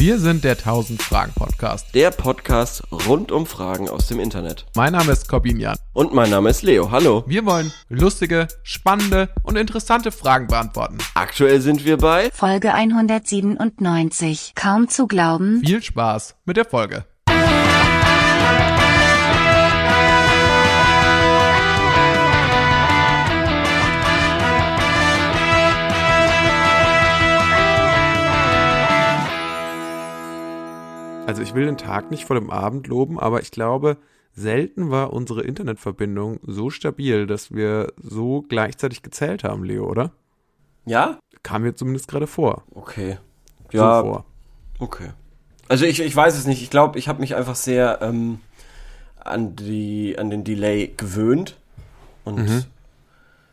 Wir sind der 1000 Fragen Podcast. Der Podcast rund um Fragen aus dem Internet. Mein Name ist Corbin Jan. Und mein Name ist Leo. Hallo. Wir wollen lustige, spannende und interessante Fragen beantworten. Aktuell sind wir bei Folge 197. Kaum zu glauben. Viel Spaß mit der Folge. Also ich will den Tag nicht vor dem Abend loben, aber ich glaube, selten war unsere Internetverbindung so stabil, dass wir so gleichzeitig gezählt haben, Leo, oder? Ja? Kam mir zumindest gerade vor. Okay. So Ja, vor. okay. Also ich, ich weiß es nicht. Ich glaube, ich habe mich einfach sehr ähm, an, die, an den Delay gewöhnt und Mhm.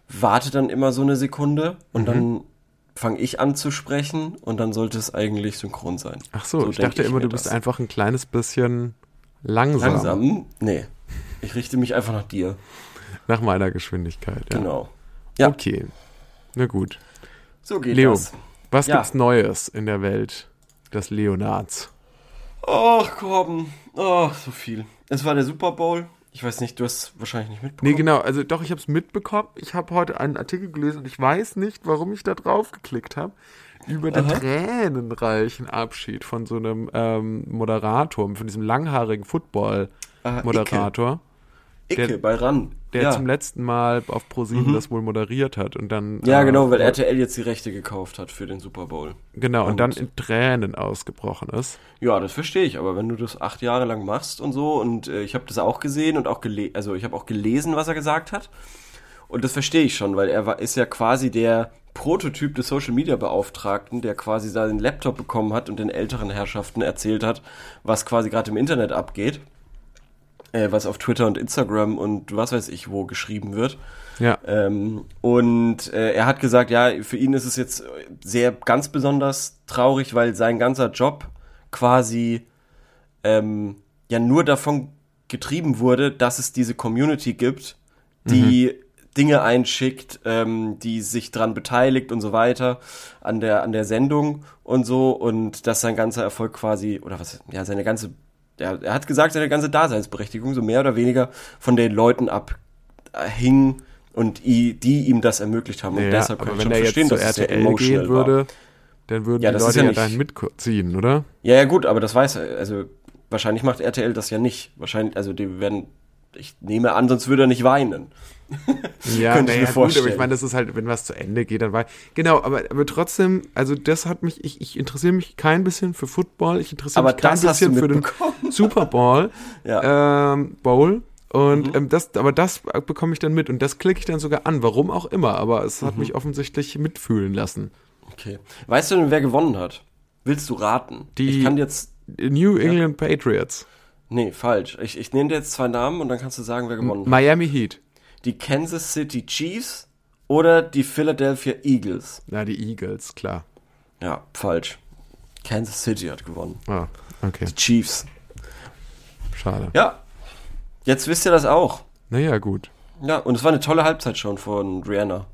warte dann immer so eine Sekunde und dann fange ich an zu sprechen und dann sollte es eigentlich synchron sein. Ach so, ich denk dachte immer, mir du bist das. einfach ein kleines bisschen langsam, Langsam? Nee. Ich richte mich einfach nach dir. nach meiner Geschwindigkeit. Ja. Genau. Ja. Okay, na gut. So geht Leo, das. was Ja. gibt's Neues in der Welt des Leonards? Ach, komm. Oh, so viel. Es war der Super Bowl. Ich weiß nicht, du hast wahrscheinlich nicht mitbekommen. Nee, genau, also doch, ich habe es mitbekommen. Ich habe heute einen Artikel gelesen und ich weiß nicht, warum ich da drauf geklickt habe. Über den Aha. tränenreichen Abschied von so einem ähm, Moderator, von diesem langhaarigen Football-Moderator, Icke der- bei RAN. der ja. zum letzten Mal auf ProSieben das wohl moderiert hat und dann. ja, äh, genau, weil RTL jetzt die Rechte gekauft hat für den Super Bowl. Genau, und dann Und- in Tränen ausgebrochen ist. Ja, das verstehe ich, aber wenn du das acht Jahre lang machst und so und äh, ich habe das auch gesehen und auch gele also ich habe auch gelesen, was er gesagt hat und das verstehe ich schon, weil er war, ist ja quasi der Prototyp des Social Media Beauftragten, der quasi seinen Laptop bekommen hat und den älteren Herrschaften erzählt hat, was quasi gerade im Internet abgeht, äh, was auf Twitter und Instagram und was weiß ich wo geschrieben wird. Ja. Ähm, und äh, er hat gesagt, ja, für ihn ist es jetzt sehr ganz besonders traurig, weil sein ganzer Job quasi ähm, ja nur davon getrieben wurde, dass es diese Community gibt, die Dinge einschickt, ähm, die sich dran beteiligt und so weiter an der an der Sendung und so und dass sein ganzer Erfolg quasi oder was ja seine ganze er, er hat gesagt seine ganze Daseinsberechtigung so mehr oder weniger von den Leuten abhing und die ihm das ermöglicht haben und Ja, deshalb kann ich wenn schon er verstehen, dass es RTL emotional gehen würde, war. dann würden Ja, die Leute ja ja, nicht- dahin mitziehen, oder? Ja, ja, gut, aber das weiß er. Also, wahrscheinlich macht RTL das ja nicht. Wahrscheinlich, also, die werden, ich nehme an, sonst würde er nicht weinen. Ja, Könnte ich mir gut, vorstellen. aber ich meine, das ist halt, wenn was zu Ende geht, dann war Genau, aber, aber trotzdem, also das hat mich, ich, ich interessiere mich kein bisschen für Football, ich interessiere Aber mich kein bisschen für den. Super Bowl, Ja. ähm, Bowl. Und Mhm. ähm, das, aber das bekomme ich dann mit und das klicke ich dann sogar an, warum auch immer, aber es Mhm. hat mich offensichtlich mitfühlen lassen. Okay. Weißt du denn, wer gewonnen hat? Willst du raten? Die- ich kann jetzt, New England Patriots, nee, falsch. Ich, ich nenne dir jetzt zwei Namen und dann kannst du sagen, wer gewonnen hat. Miami Heat, Die Kansas City Chiefs oder die Philadelphia Eagles? na die Eagles, klar. Ja, falsch. Kansas City hat gewonnen. Ah, okay, Die Chiefs. schade. Ja. Jetzt wisst ihr das auch. Naja, gut. Ja, und es war eine tolle Halbzeit schon von Rihanna.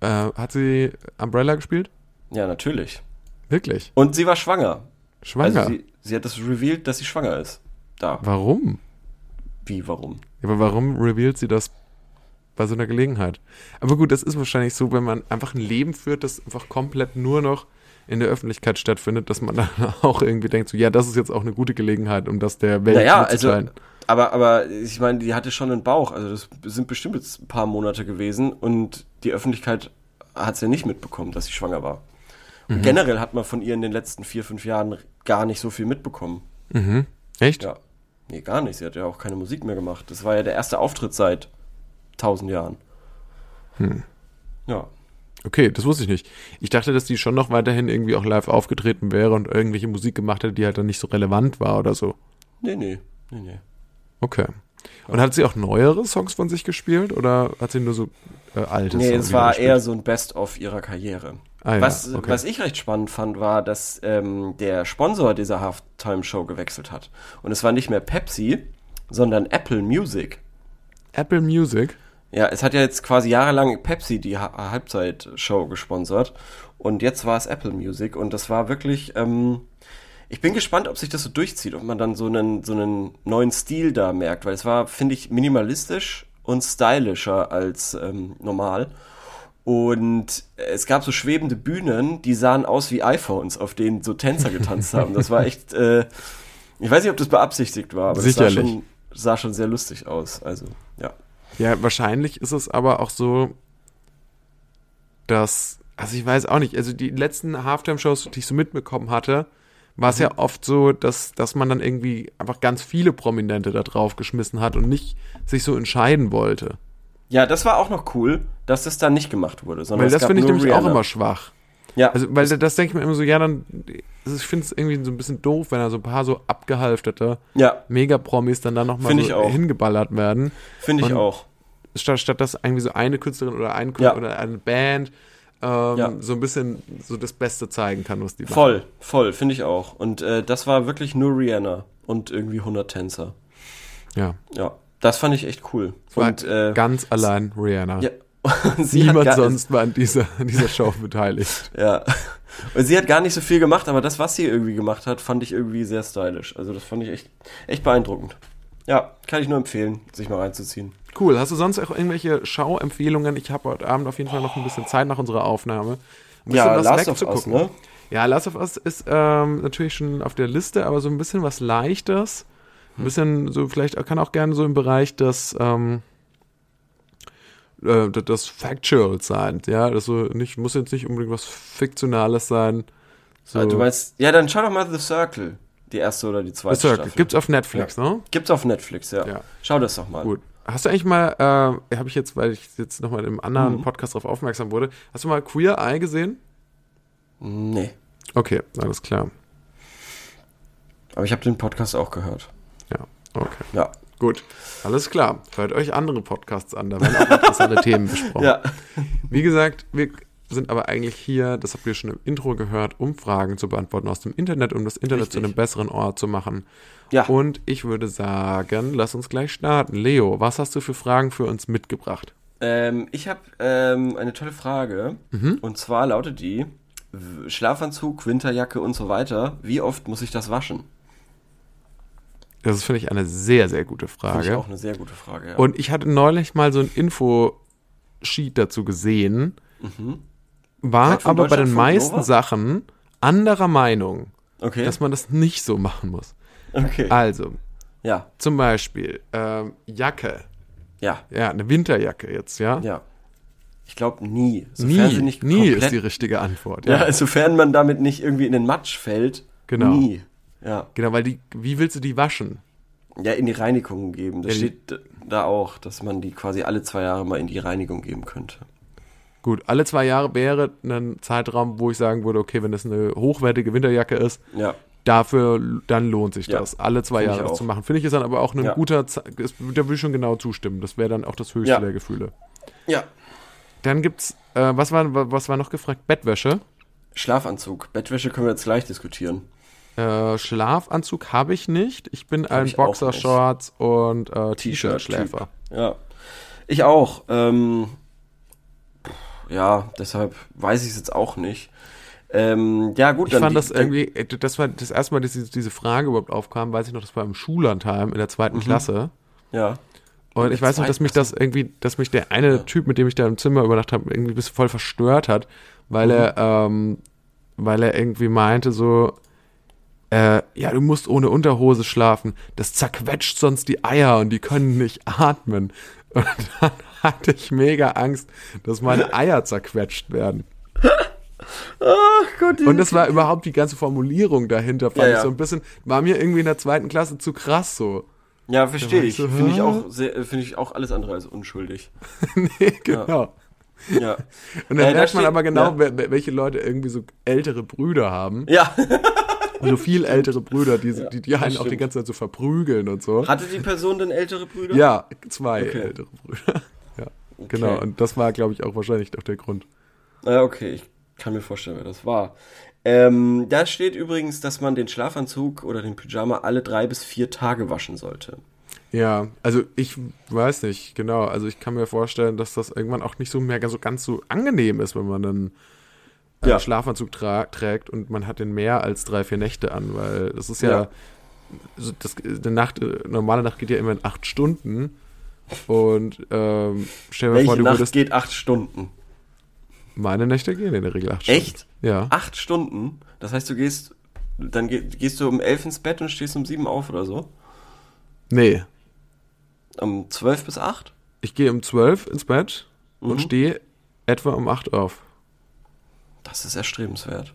Äh, hat sie Umbrella gespielt? Ja, natürlich. Wirklich? Und sie war schwanger. Schwanger? Also sie, sie hat das revealed, dass sie schwanger ist. Da. warum? Wie, warum? Ja, aber warum revealt sie das bei so einer Gelegenheit? Aber gut, das ist wahrscheinlich so, wenn man einfach ein Leben führt, das einfach komplett nur noch in der Öffentlichkeit stattfindet, dass man dann auch irgendwie denkt, so, ja, das ist jetzt auch eine gute Gelegenheit, um das der Welt Naja, also, mitzuteilen. aber, aber ich meine, die hatte schon einen Bauch. Also das sind bestimmt jetzt ein paar Monate gewesen und die Öffentlichkeit hat es ja nicht mitbekommen, dass sie schwanger war. Und Mhm. generell hat man von ihr in den letzten vier, fünf Jahren gar nicht so viel mitbekommen. Mhm. Echt? Ja. Nee, gar nicht. Sie hat ja auch keine Musik mehr gemacht. Das war ja der erste Auftritt seit tausend Jahren. Hm. Ja. Okay, das wusste ich nicht. Ich dachte, dass die schon noch weiterhin irgendwie auch live aufgetreten wäre und irgendwelche Musik gemacht hätte, die halt dann nicht so relevant war oder so. Nee, nee, nee, nee. Okay. Und hat sie auch neuere Songs von sich gespielt oder hat sie nur so äh, alte Nee, Songs es war eher so ein Best-of ihrer Karriere. Ah, ja, was, okay. was ich recht spannend fand, war, dass ähm, der Sponsor dieser Halftime-Show gewechselt hat. Und es war nicht mehr Pepsi, sondern Apple Music. Apple Music? Ja, es hat ja jetzt quasi jahrelang Pepsi die ha Halbzeitshow gesponsert. Und jetzt war es Apple Music. Und das war wirklich, ähm, Ich bin gespannt, ob sich das so durchzieht, ob man dann so einen, so einen neuen Stil da merkt, weil es war, finde ich, minimalistisch und stylischer als ähm, normal. Und es gab so schwebende Bühnen, die sahen aus wie iPhones, auf denen so Tänzer getanzt haben. Das war echt, äh, ich weiß nicht, ob das beabsichtigt war, aber Sicherlich. das sah schon, sah schon sehr lustig aus. Also, ja. Ja, wahrscheinlich ist es aber auch so, dass, also ich weiß auch nicht, also die letzten Halftime-Shows, die ich so mitbekommen hatte, war es ja oft so, dass, dass man dann irgendwie einfach ganz viele Prominente da drauf geschmissen hat und nicht sich so entscheiden wollte. Ja, das war auch noch cool, dass das dann nicht gemacht wurde, sondern Weil das finde ich nämlich auch Rihanna. immer schwach. Ja, Also, weil das, das denke ich mir immer so, ja, dann, also ich finde es irgendwie so ein bisschen doof, wenn da so ein paar so abgehalfterte ja, Megapromis dann da nochmal so hingeballert werden. finde ich Und- auch. statt, statt dass irgendwie so eine Künstlerin oder ein Künstler Ja. oder eine Band ähm, Ja. so ein bisschen so das Beste zeigen kann, was die machen. Voll, voll, finde ich auch. Und äh, das war wirklich nur Rihanna und irgendwie 100 Tänzer. Ja. Ja, das fand ich echt cool. Und äh, ganz allein Rihanna. ja, Niemand sonst war an dieser, an dieser Show beteiligt. Ja. Und sie hat gar nicht so viel gemacht, aber das, was sie irgendwie gemacht hat, fand ich irgendwie sehr stylisch. Also das fand ich echt, echt beeindruckend. Ja, kann ich nur empfehlen, sich mal reinzuziehen. Cool. Hast du sonst auch irgendwelche Schauempfehlungen? Ich habe heute Abend auf jeden Fall noch ein bisschen Zeit nach unserer Aufnahme. Ein Ja, bisschen Last of Us, ne? Ja, Last of Us ist ähm, natürlich schon auf der Liste, aber so ein bisschen was Leichtes. Ein bisschen so, vielleicht kann auch gerne so im Bereich des, ähm, äh, das- Factual sein. Ja, das so nicht, muss jetzt nicht unbedingt was Fiktionales sein. So. Ah, Du meinst, ja, dann schau doch mal The Circle. Die erste oder die The zweite Circle. Staffel. Gibt's auf Netflix, ne? Gibt's auf Netflix, ja. Ja. Schau das doch mal. Gut. Hast du eigentlich mal, äh, habe ich jetzt, weil ich jetzt nochmal im anderen Mhm. Podcast darauf aufmerksam wurde, hast du mal Queer Eye gesehen? Nee. Okay, alles klar. Aber ich habe den Podcast auch gehört. Ja, okay. Ja. Gut, alles klar. Hört euch andere Podcasts an, da werden auch interessante Themen besprochen. Ja. Wie gesagt, wir sind aber eigentlich hier, das habt ihr schon im Intro gehört, um Fragen zu beantworten aus dem Internet, um das Internet Richtig. zu einem besseren Ort zu machen. Ja. Und ich würde sagen, lass uns gleich starten. Leo, was hast du für Fragen für uns mitgebracht? Ähm, ich habe ähm, eine tolle Frage. Mhm. Und zwar lautet die: Schlafanzug, Winterjacke und so weiter. Wie oft muss ich das waschen? Das ist, finde ich, eine sehr, sehr gute Finde ich Frage. auch eine sehr gute Frage. Ja. Und ich hatte neulich mal so ein Info-Sheet dazu gesehen, war Seid von aber bei den meisten Nova? Sachen anderer Meinung, okay. dass man das nicht so machen muss. okay. Also, ja. zum Beispiel ähm, Jacke, Ja. ja, eine Winterjacke jetzt, ja? Ja. Ich glaube nie. Sofern sie nie, nie ist die richtige Antwort. Ja, Ja, sofern man damit nicht irgendwie in den Matsch fällt. Genau. Nie. Ja. genau, weil die, wie willst du die waschen? Ja, in die Reinigung geben. Das Ja, steht da auch, dass man die quasi alle zwei Jahre mal in die Reinigung geben könnte. Gut, alle zwei Jahre wäre ein Zeitraum, wo ich sagen würde, okay, wenn das eine hochwertige Winterjacke ist, Ja. dafür, dann lohnt sich Ja, das, alle zwei finde ich Jahre das zu machen. Finde ich ist dann aber auch ein Ja. guter, Ze- ist, da würde ich schon genau zustimmen. Das wäre dann auch das höchste der Gefühle. Ja. Dann gibt's, äh, was war, was war noch gefragt? Bettwäsche. Schlafanzug. Bettwäsche können wir jetzt gleich diskutieren. Äh, Schlafanzug habe ich nicht. Ich bin ein ich Boxershorts und äh, T-Shirt-Schläfer. Ja. Ich auch. Ähm, ja, deshalb weiß ich es jetzt auch nicht. Ähm, ja, gut, Ich fand die- das irgendwie, äh, das war das erste Mal, dass diese, Frage überhaupt aufkam, weiß ich noch, das war im Schullandheim in der zweiten Mhm. Klasse. Ja. Und ich weiß noch, dass mich das irgendwie, dass mich der eine Typ, mit dem ich da im Zimmer übernachtet habe, irgendwie bis voll verstört hat, weil Mhm. er, ähm, weil er irgendwie meinte so, äh, ja, du musst ohne Unterhose schlafen. Das zerquetscht sonst die Eier und die können nicht atmen. Und dann hatte ich mega Angst, dass meine Eier zerquetscht werden. Ach Gott, Und das war überhaupt die ganze Formulierung dahinter, fand Ja, ich ja. so ein bisschen, war mir irgendwie in der zweiten Klasse zu krass so. Ja, verstehe ich. so, Finde ich auch äh, finde ich auch alles andere als unschuldig. nee, genau. Ja. Und dann Äh, merkt man steht- aber genau, ja. welche Leute irgendwie so ältere Brüder haben. Ja. So viel ältere Brüder, die, die, die einen auch die ganze Zeit so verprügeln und so. Hatte die Person denn ältere Brüder? Ja, zwei Okay. ältere Brüder. Ja, genau. Und das war, glaube ich, auch wahrscheinlich auch der Grund. Ja, okay, ich kann mir vorstellen, wer das war. Ähm, da steht übrigens, dass man den Schlafanzug oder den Pyjama alle drei bis vier Tage waschen sollte. Ja, also ich weiß nicht, genau. Also ich kann mir vorstellen, dass das irgendwann auch nicht so mehr so ganz so angenehm ist, wenn man dann äh, Ja. Schlafanzug tra trägt und man hat den mehr als drei, vier Nächte an, weil das ist ja, Ja. das, eine Nacht, normale Nacht geht ja immer in acht Stunden und ähm, stell dir mal vor, Welche du Nacht würdest, geht acht Stunden? meine Nächte gehen in der Regel acht Stunden. Echt? Ja. Acht Stunden? Das heißt, du gehst, dann geh, gehst du um elf ins Bett und stehst um sieben auf oder so? Nee, Um zwölf bis acht? ich gehe um zwölf ins Bett Mhm. und stehe etwa um acht auf. Das ist erstrebenswert.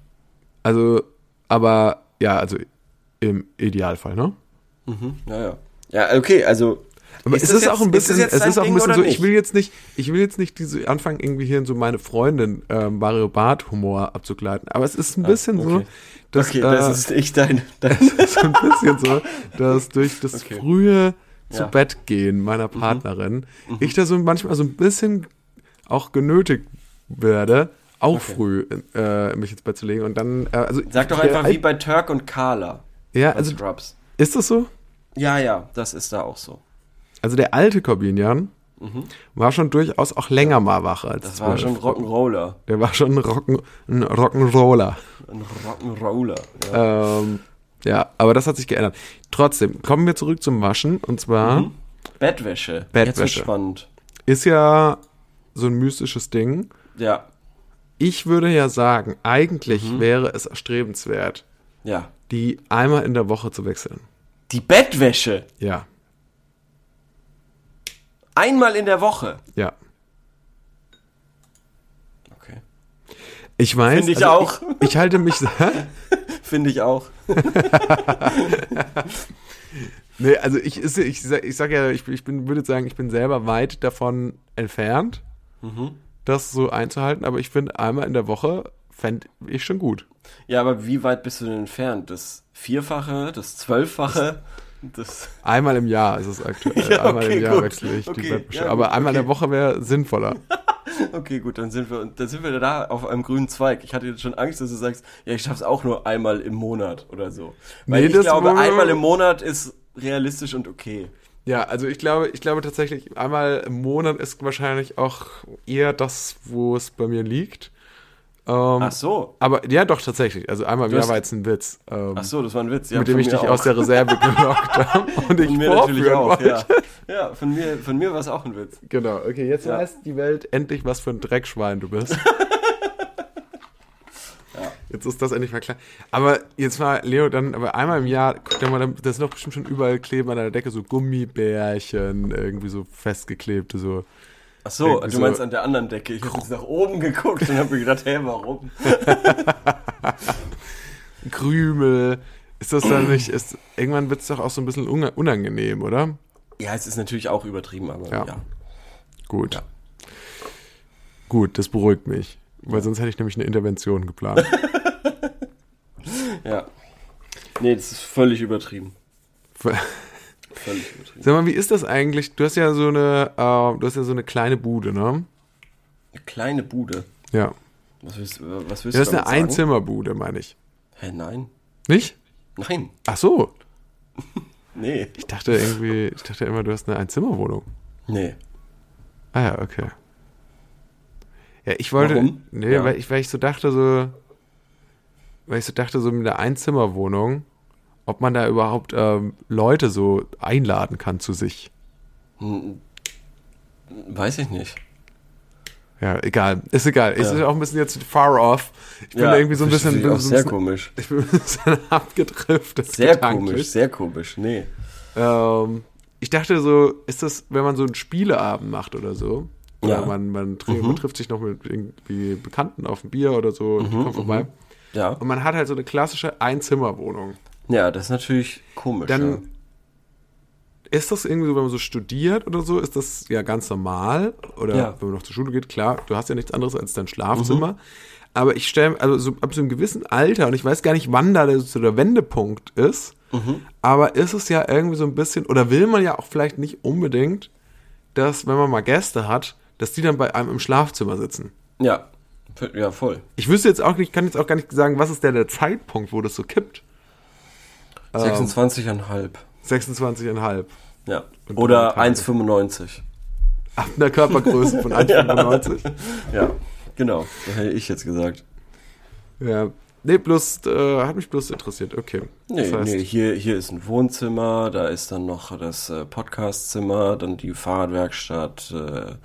Also, aber ja, also im Idealfall, ne? Mhm. Ja, ja. Ja, okay, also. Aber Ist es ist auch jetzt- ein bisschen, ist es ist auch ein bisschen so, ich will jetzt nicht, ich will jetzt nicht diese anfangen irgendwie hier in so meine Freundin ähm, Mario Bart Humor abzugleiten, aber es ist ein bisschen so, Ah, okay. dass okay, äh, das ist nicht dein. dein so ein bisschen so, dass durch das Okay. frühe zu Ja. Bett gehen meiner Partnerin ich da so manchmal so ein bisschen auch genötigt werde, auch Okay. früh äh, mich ins Bett zu legen und dann äh, also Sag doch einfach wie bei Turk und Carla. ja, also Scrubs. ist das so? Ja, ja, das ist da auch so. Also der alte Corbinian war schon durchaus auch länger mal wach als Mhm. Das war 12. schon Rock'n'Roller. Der war schon ein, Rocken, ein Rock'n'Roller. Ein Rock'n'Roller. Ja. Ähm, ja, aber das hat sich geändert. Trotzdem, kommen wir zurück zum Waschen. Und zwar Mhm. Bettwäsche. Jetzt Bettwäsche. wird's spannend. ist ja so ein mystisches Ding. Ja, Ich würde ja sagen, eigentlich Mhm. wäre es erstrebenswert, ja. die einmal in der Woche zu wechseln. Die Bettwäsche. Ja, Einmal in der Woche. ja. Okay. Ich weiß. Finde ich also auch. Ich, ich halte mich. Finde ich auch. Nee, also ich, ich, ich sag ja, ich, ich bin, würde sagen, ich bin selber weit davon entfernt, Mhm. Das so einzuhalten, aber ich finde, einmal in der Woche fände ich schon gut. Ja, aber wie weit bist du denn entfernt? Das Vierfache, das Zwölffache, das. Einmal im Jahr ist es aktuell. Ja, einmal okay, im Jahr gut. wechsle ich die Okay, Bettwäsche. ja, aber einmal in okay. der Woche wäre sinnvoller. Okay, gut, dann sind wir, dann sind wir da auf einem grünen Zweig. Ich hatte jetzt schon Angst, dass du sagst, ja, ich schaff's auch nur einmal im Monat oder so. Weil Nee, ich glaube, einmal im Monat ist realistisch und okay. Ja, also ich glaube, ich glaube tatsächlich, einmal im Monat ist wahrscheinlich auch eher das, wo es bei mir liegt. Ähm, Ach so. Aber ja, doch, tatsächlich. Also einmal im Jahr war jetzt ein Witz. Ähm, Ach so, das war ein Witz. Ja, mit dem ich dich auch. aus der Reserve gelockt habe und ich Von mir natürlich auch, wollte. ja. Ja, von mir, von mir war es auch ein Witz. Genau, okay, jetzt Ja. weiß die Welt endlich, was für ein Dreckschwein du bist. Jetzt ist das endlich mal klar. Aber jetzt war Leo dann, aber einmal im Jahr, guck dir mal, da sind doch bestimmt schon überall kleben an der Decke so Gummibärchen, irgendwie so festgeklebte, so. Ach so, du so- meinst an der anderen Decke. Ich habe jetzt nach oben geguckt und habe mir gedacht, hey, warum? Krümel. Ist das dann nicht, ist, irgendwann wird es doch auch so ein bisschen unangenehm, oder? Ja, es ist natürlich auch übertrieben, aber Ja. ja. Gut. Ja. Gut, das beruhigt mich. Weil sonst hätte ich nämlich eine Intervention geplant. Ja. Nee, das ist völlig übertrieben. Völlig übertrieben. Sag mal, wie ist das eigentlich? Du hast ja so eine, äh, du hast ja so eine kleine Bude, ne? Eine kleine Bude. Ja. Was willst, was willst Ja, das ist du eine damit sagen? Einzimmerbude, meine ich. Hä, nein. Nicht? Nein. Ach so. Nee. Ich dachte irgendwie, ich dachte immer, du hast eine Einzimmerwohnung. Nee. Ah ja, okay. Ja, ich wollte, Warum? nee, Ja. weil ich, weil ich so dachte so, weil ich so dachte so mit der Einzimmerwohnung, ob man da überhaupt ähm, Leute so einladen kann zu sich. Weiß ich nicht. Ja, egal, ist egal. Ja. ist auch ein bisschen jetzt far off. Ich bin ja, irgendwie so ein bisschen, auch so sehr bisschen komisch. ich bin ein bisschen abgedriftet. Sehr gedanklich. komisch, sehr komisch. Nee. Ähm, ich dachte so, ist das, wenn man so einen Spieleabend macht oder so, oder Ja. man, man, Mhm. trifft sich noch mit irgendwie Bekannten auf ein Bier oder so und die Mhm, kommen vorbei. mhm. Ja. Und man hat halt so eine klassische Einzimmerwohnung. Ja, das ist natürlich komisch. Dann ja. ist das irgendwie so, wenn man so studiert oder so, ist das ja ganz normal. Oder Ja. wenn man noch zur Schule geht, klar, du hast ja nichts anderes als dein Schlafzimmer. Aber ich stelle, also so, ab so einem gewissen Alter, und ich weiß gar nicht, wann da der, so der Wendepunkt ist, aber ist es ja irgendwie so ein bisschen, oder will man ja auch vielleicht nicht unbedingt, dass, wenn man mal Gäste hat, dass die dann bei einem im Schlafzimmer sitzen. Ja. Ja, voll. Ich wüsste jetzt auch nicht, kann jetzt auch gar nicht sagen, was ist der, der Zeitpunkt, wo das so kippt. Ähm, 26,5. 26,5. Ja. Und Oder drei Tage. 1,95. Ab einer Körpergröße von 1,95. Ja, genau. Das hätte ich jetzt gesagt. Ja. Nee, bloß, äh, hat mich bloß interessiert. Okay. Nee, das heißt, nee, hier, hier ist ein Wohnzimmer, da ist dann noch das äh, Podcastzimmer, dann die Fahrradwerkstatt, äh,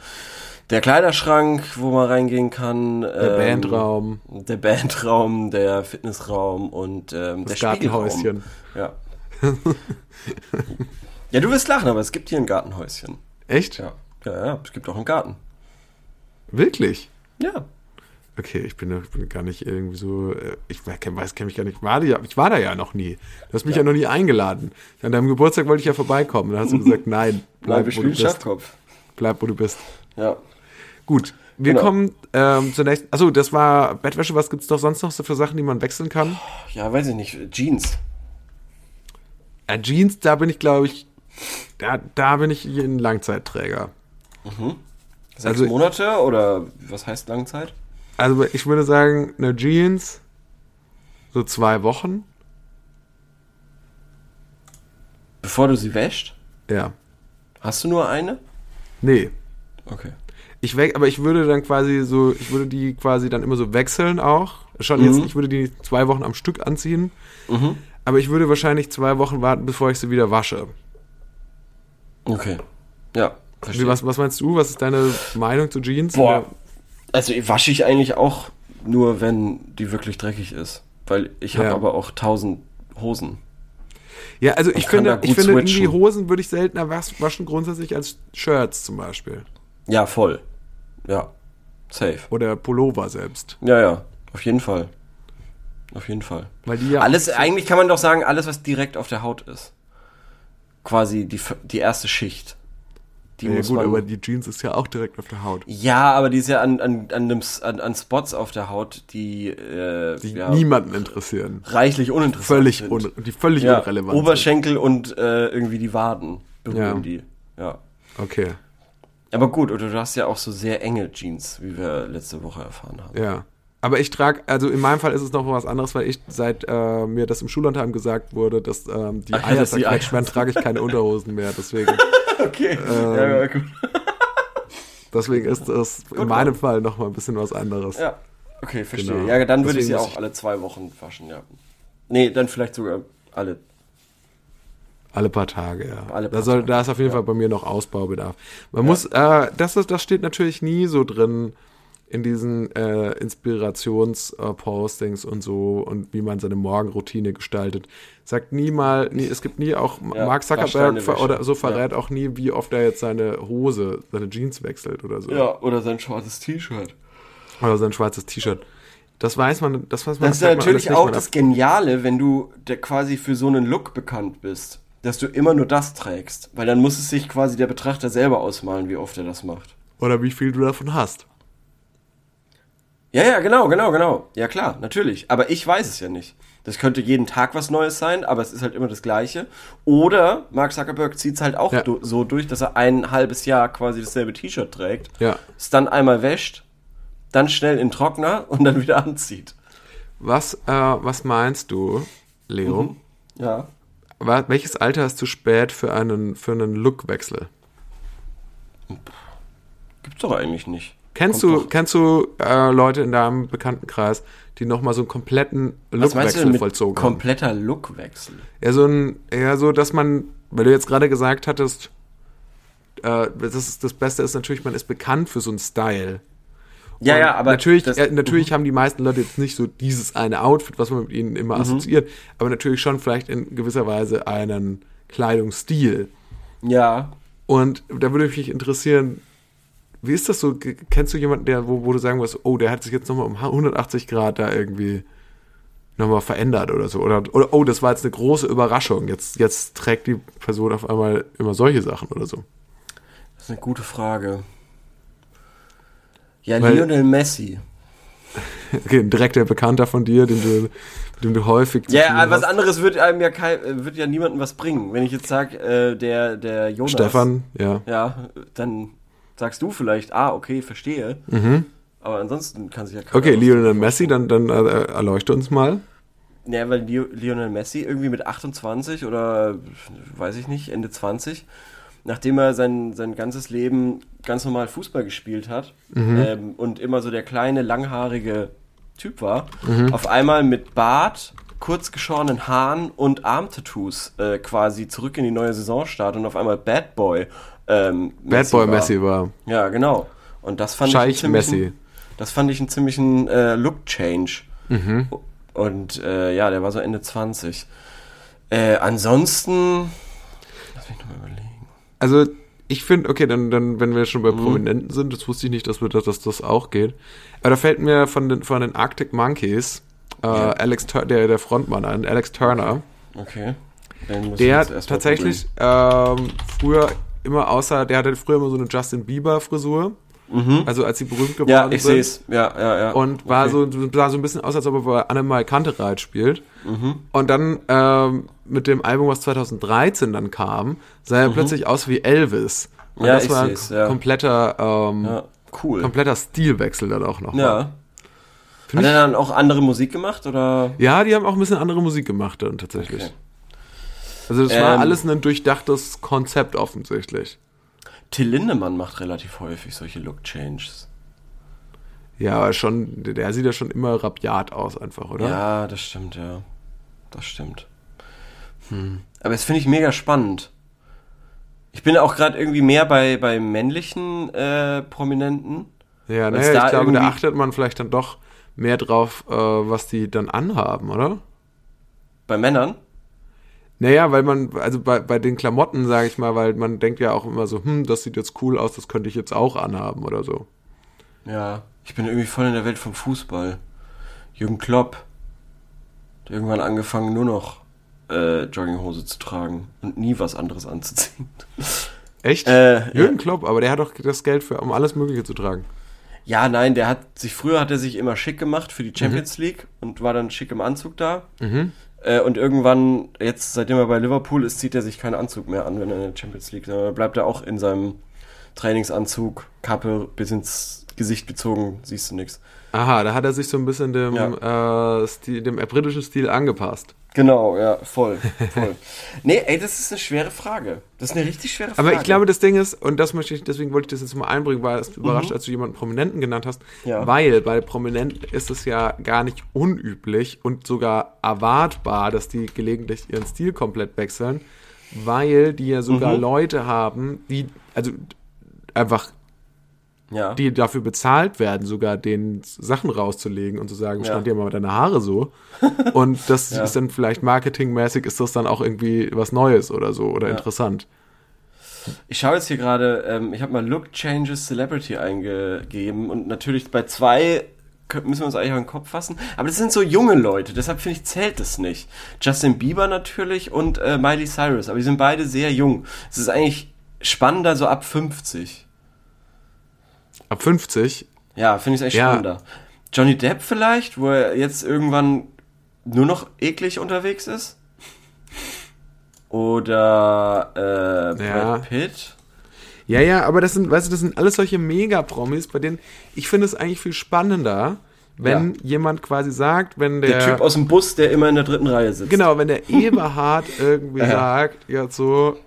der Kleiderschrank, wo man reingehen kann. der ähm, Bandraum, Der Bandraum, der Fitnessraum und ähm, das der. Gartenhäuschen. Ja. ja, du wirst lachen, aber es gibt hier ein Gartenhäuschen. Echt? Ja, ja, ja, es gibt auch einen Garten. Wirklich? Ja. Okay, ich bin, ich bin gar nicht irgendwie so, äh, ich weiß, kenne mich gar nicht, ich war, da- ich war da ja noch nie. Du hast mich ja, noch nie eingeladen. An deinem Geburtstag wollte ich ja vorbeikommen. Dann hast du gesagt, nein, bleib, Bleib, wo du bist. Schafkopf. Bleib, wo du bist. Ja. Gut, wir Genau. kommen ähm, zunächst, achso, das war Bettwäsche, was gibt's doch sonst noch so für Sachen, die man wechseln kann? Ja, weiß ich nicht. Jeans. Äh, Jeans, da bin ich, glaube ich, da, da bin ich ein Langzeitträger. Sechs Also- Monate oder was heißt Langzeit? Also ich würde sagen, eine Jeans, so zwei Wochen, Bevor du sie wäscht? ja. Hast du nur eine? Nee, Okay. Ich weg, aber ich würde dann quasi so, ich würde die quasi dann immer so wechseln auch. Schon Mhm. jetzt, ich würde die zwei Wochen am Stück anziehen. Mhm. Aber ich würde wahrscheinlich zwei Wochen warten, bevor ich sie wieder wasche. Okay. Ja. Wie, Verstehe. was, was meinst du? Was ist deine Meinung zu Jeans? Boah. Also wasche ich eigentlich auch nur, wenn die wirklich dreckig ist. Weil ich habe Ja. aber auch tausend Hosen. Ja, also ich finde, ich finde irgendwie. Hosen würde ich seltener was- waschen grundsätzlich als Shirts zum Beispiel. Ja, voll. Ja. Safe. Oder Pullover selbst. Ja, ja. Auf jeden Fall. Auf jeden Fall. Weil die ja Alles, eigentlich kann man doch sagen, alles, was direkt auf der Haut ist. Quasi die, die erste Schicht. Die ja, gut, aber die Jeans ist ja auch direkt auf der Haut. ja, aber die ist ja an, an, an, dem, an, an Spots auf der Haut, die, äh, Die ja, niemanden interessieren. reichlich uninteressant Völlig, un, die völlig ja, unrelevant Oberschenkel und äh, irgendwie die Waden berühren Ja. die. Ja. Okay, Aber gut, oder du hast ja auch so sehr enge Jeans, wie wir letzte Woche erfahren haben. ja. Aber ich trage, also in meinem Fall ist es noch was anderes, weil ich seit äh, mir das im Schullandheim gesagt wurde, dass ähm, die Ach Eier zerquetscht werden, trage ich keine Unterhosen mehr. Deswegen, Okay. Ähm, ja, ja, gut. deswegen ist das in Gut, meinem Fall noch mal ein bisschen was anderes. Ja, okay, verstehe. Genau. Ja, dann würde ich sie auch alle zwei Wochen waschen, ja. Nee, dann vielleicht sogar alle. Alle paar Tage, ja. Alle paar da, soll, da ist auf jeden ja. Fall bei mir noch Ausbaubedarf. Man muss, äh, das, ist, das steht natürlich nie so drin in diesen äh, Inspirations-Postings und so und wie man seine Morgenroutine gestaltet. Sagt nie mal, nie, es gibt nie auch, Ja, Mark Zuckerberg oder so verrät auch nie, wie oft er jetzt seine Hose, seine Jeans wechselt oder so. Ja, oder sein schwarzes T-Shirt. Oder sein schwarzes T-Shirt. Das weiß man, das weiß man. Das ist ja natürlich auch das. Geniale, wenn du der quasi für so einen Look bekannt bist, dass du immer nur das trägst. Weil dann muss es sich quasi der Betrachter selber ausmalen, wie oft er das macht. Oder wie viel du davon hast. Ja, ja, genau, genau, genau. Ja, klar, natürlich. Aber ich weiß es ja nicht. Das könnte jeden Tag was Neues sein, aber es ist halt immer das Gleiche. Oder Mark Zuckerberg zieht es halt auch Ja. so durch, dass er ein halbes Jahr quasi dasselbe T-Shirt trägt, Ja. es dann einmal wäscht, dann schnell in Trockner und dann wieder anzieht. Was, äh, was meinst du, Leo? Mhm. Ja. Welches Alter ist zu spät für einen, für einen Lookwechsel? Gibt's doch eigentlich nicht. Kennst Kommt du, doch- kennst du äh, Leute in deinem Bekanntenkreis, die nochmal so einen kompletten Lookwechsel vollzogen haben? kompletter Lookwechsel? Ja, so ein, ja, so, dass man, weil du jetzt gerade gesagt hattest, äh, das, ist, das Beste ist natürlich, man ist bekannt für so einen Style. Ja, Und ja, aber natürlich, das- äh, natürlich haben die meisten Leute jetzt nicht so dieses eine Outfit, was man mit ihnen immer Mhm. assoziiert, aber natürlich schon vielleicht in gewisser Weise einen Kleidungsstil. ja, Und da würde mich interessieren, wie ist das so? Kennst du jemanden, der, wo, wo du sagen wirst, oh, der hat sich jetzt nochmal um 180 Grad da irgendwie nochmal verändert oder so? Oder, oder oh, das war jetzt eine große Überraschung. Jetzt, jetzt trägt die Person auf einmal immer solche Sachen oder so. das ist eine gute Frage. Ja, Weil- Lionel Messi. Okay, ein direkter Bekannter von dir, den du, dem du häufig zu Ja, aber was hast. anderes wird einem ja kein, wird ja niemandem was bringen. Wenn ich jetzt sag, äh, der, der Jonas. Stefan, ja. Ja, dann sagst du vielleicht, ah, okay, verstehe. Aber ansonsten kann sich ja keiner Mhm. Okay, Lionel Messi, dann, dann äh, erleuchte uns mal. Ja, weil Lionel Messi irgendwie mit 28 oder weiß ich nicht, Ende 20, nachdem er sein, sein ganzes Leben ganz normal Fußball gespielt hat Mhm. ähm, und immer so der kleine, langhaarige Typ war, Mhm. auf einmal mit Bart, kurz geschorenen Haaren und Armtattoos äh, quasi zurück in die neue Saison startet und auf einmal Bad Boy ähm, Bad Boy war. Messi war. Ja, genau. Und das fand Scheich ich einen ziemlichen, Messi. Das fand ich einen ziemlichen äh, Look-Change. Mhm. Und äh, ja, der war so Ende 20. Äh, ansonsten. Lass mich nochmal überlegen. Also, ich finde, okay, dann, dann, wenn wir schon bei Mhm. Prominenten sind, das wusste ich nicht, dass, wir, dass das auch geht. Aber da fällt mir von den, von den Arctic Monkeys äh, Alex Tur der, der Frontmann an, Alex Turner. Okay. Ich Der tatsächlich ähm, früher immer außer, der hatte früher immer so eine Justin Bieber Frisur. Also als sie berühmt geworden. Ja, ich sind. sehe es. Ja, ja, ja. Und war Okay. so, sah so ein bisschen aus, als ob er bei Annemal Kantereit spielt. Mhm. Und dann ähm, mit dem Album, was 2013 dann kam, sah er plötzlich aus wie Elvis. Und Mhm. Ja, das ich war ein seh's, ja. kompletter, ähm, Ja, cool. kompletter Stilwechsel dann auch noch. Ja. Hat er dann auch andere Musik gemacht oder? Ja, die haben auch ein bisschen andere Musik gemacht dann tatsächlich. Okay. Also das war Ähm, alles ein durchdachtes Konzept offensichtlich. Till Lindemann macht relativ häufig solche Look-Changes. Ja, aber schon, der sieht ja schon immer rabiat aus einfach, oder? Ja, das stimmt, ja. Das stimmt. Hm. Aber das finde ich mega spannend. Ich bin auch gerade irgendwie mehr bei, bei männlichen äh, Prominenten. Ja, naja, da ich glaube, da achtet man vielleicht dann doch mehr drauf, äh, was die dann anhaben, oder? Bei Männern? Naja, weil man, also bei, bei den Klamotten, sage ich mal, weil man denkt ja auch immer so, hm, das sieht jetzt cool aus, das könnte ich jetzt auch anhaben oder so. Ja. Ich bin irgendwie voll in der Welt vom Fußball. Jürgen Klopp hat irgendwann angefangen, nur noch äh, Jogginghose zu tragen und nie was anderes anzuziehen. Echt? Äh, Jürgen Klopp, aber der hat doch das Geld für, um alles Mögliche zu tragen. Ja, nein, der hat sich früher hat er sich immer schick gemacht für die Mhm. Champions League und war dann schick im Anzug da. Mhm. Äh, und irgendwann, jetzt seitdem er bei Liverpool ist, zieht er sich keinen Anzug mehr an, wenn er in der Champions League ist. sondern bleibt er auch in seinem Trainingsanzug, Kappe bis ins Gesicht gezogen, siehst du nichts. Aha, da hat er sich so ein bisschen dem, äh, Stil, dem britischen Stil angepasst. Genau, ja, voll, voll. nee, ey, das ist eine schwere Frage. Das ist eine richtig schwere Frage. Aber ich glaube, das Ding ist, und das möchte ich, deswegen wollte ich das jetzt mal einbringen, weil es überrascht, als du jemanden Prominenten genannt hast, Ja. weil bei Prominenten ist es ja gar nicht unüblich und sogar erwartbar, dass die gelegentlich ihren Stil komplett wechseln, weil die ja sogar Leute haben, die, also einfach, ja. die dafür bezahlt werden, sogar den Sachen rauszulegen und zu sagen, Ja. stand dir mal deine Haare so. Und das Ja. ist dann vielleicht marketingmäßig, ist das dann auch irgendwie was Neues oder so oder Ja. interessant. Ich schaue jetzt hier gerade, ähm, ich habe mal Look Changes Celebrity eingegeben und natürlich bei zwei müssen wir uns eigentlich auf den Kopf fassen. Aber das sind so junge Leute, deshalb finde ich, zählt das nicht. Justin Bieber natürlich und äh, Miley Cyrus, aber die sind beide sehr jung. Es ist eigentlich spannender so ab 50. Ab 50 Ja, finde ich echt Ja. spannender. Johnny Depp vielleicht, wo er jetzt irgendwann nur noch eklig unterwegs ist? Oder äh, Brad Ja. Pitt? Ja, ja, aber das sind, weißt du, das sind alles solche Mega-Promis, bei denen ich finde es eigentlich viel spannender, wenn Ja. jemand quasi sagt, wenn der, Der Typ aus dem Bus, der immer in der dritten Reihe sitzt. genau, wenn der Eberhard irgendwie sagt, ja so,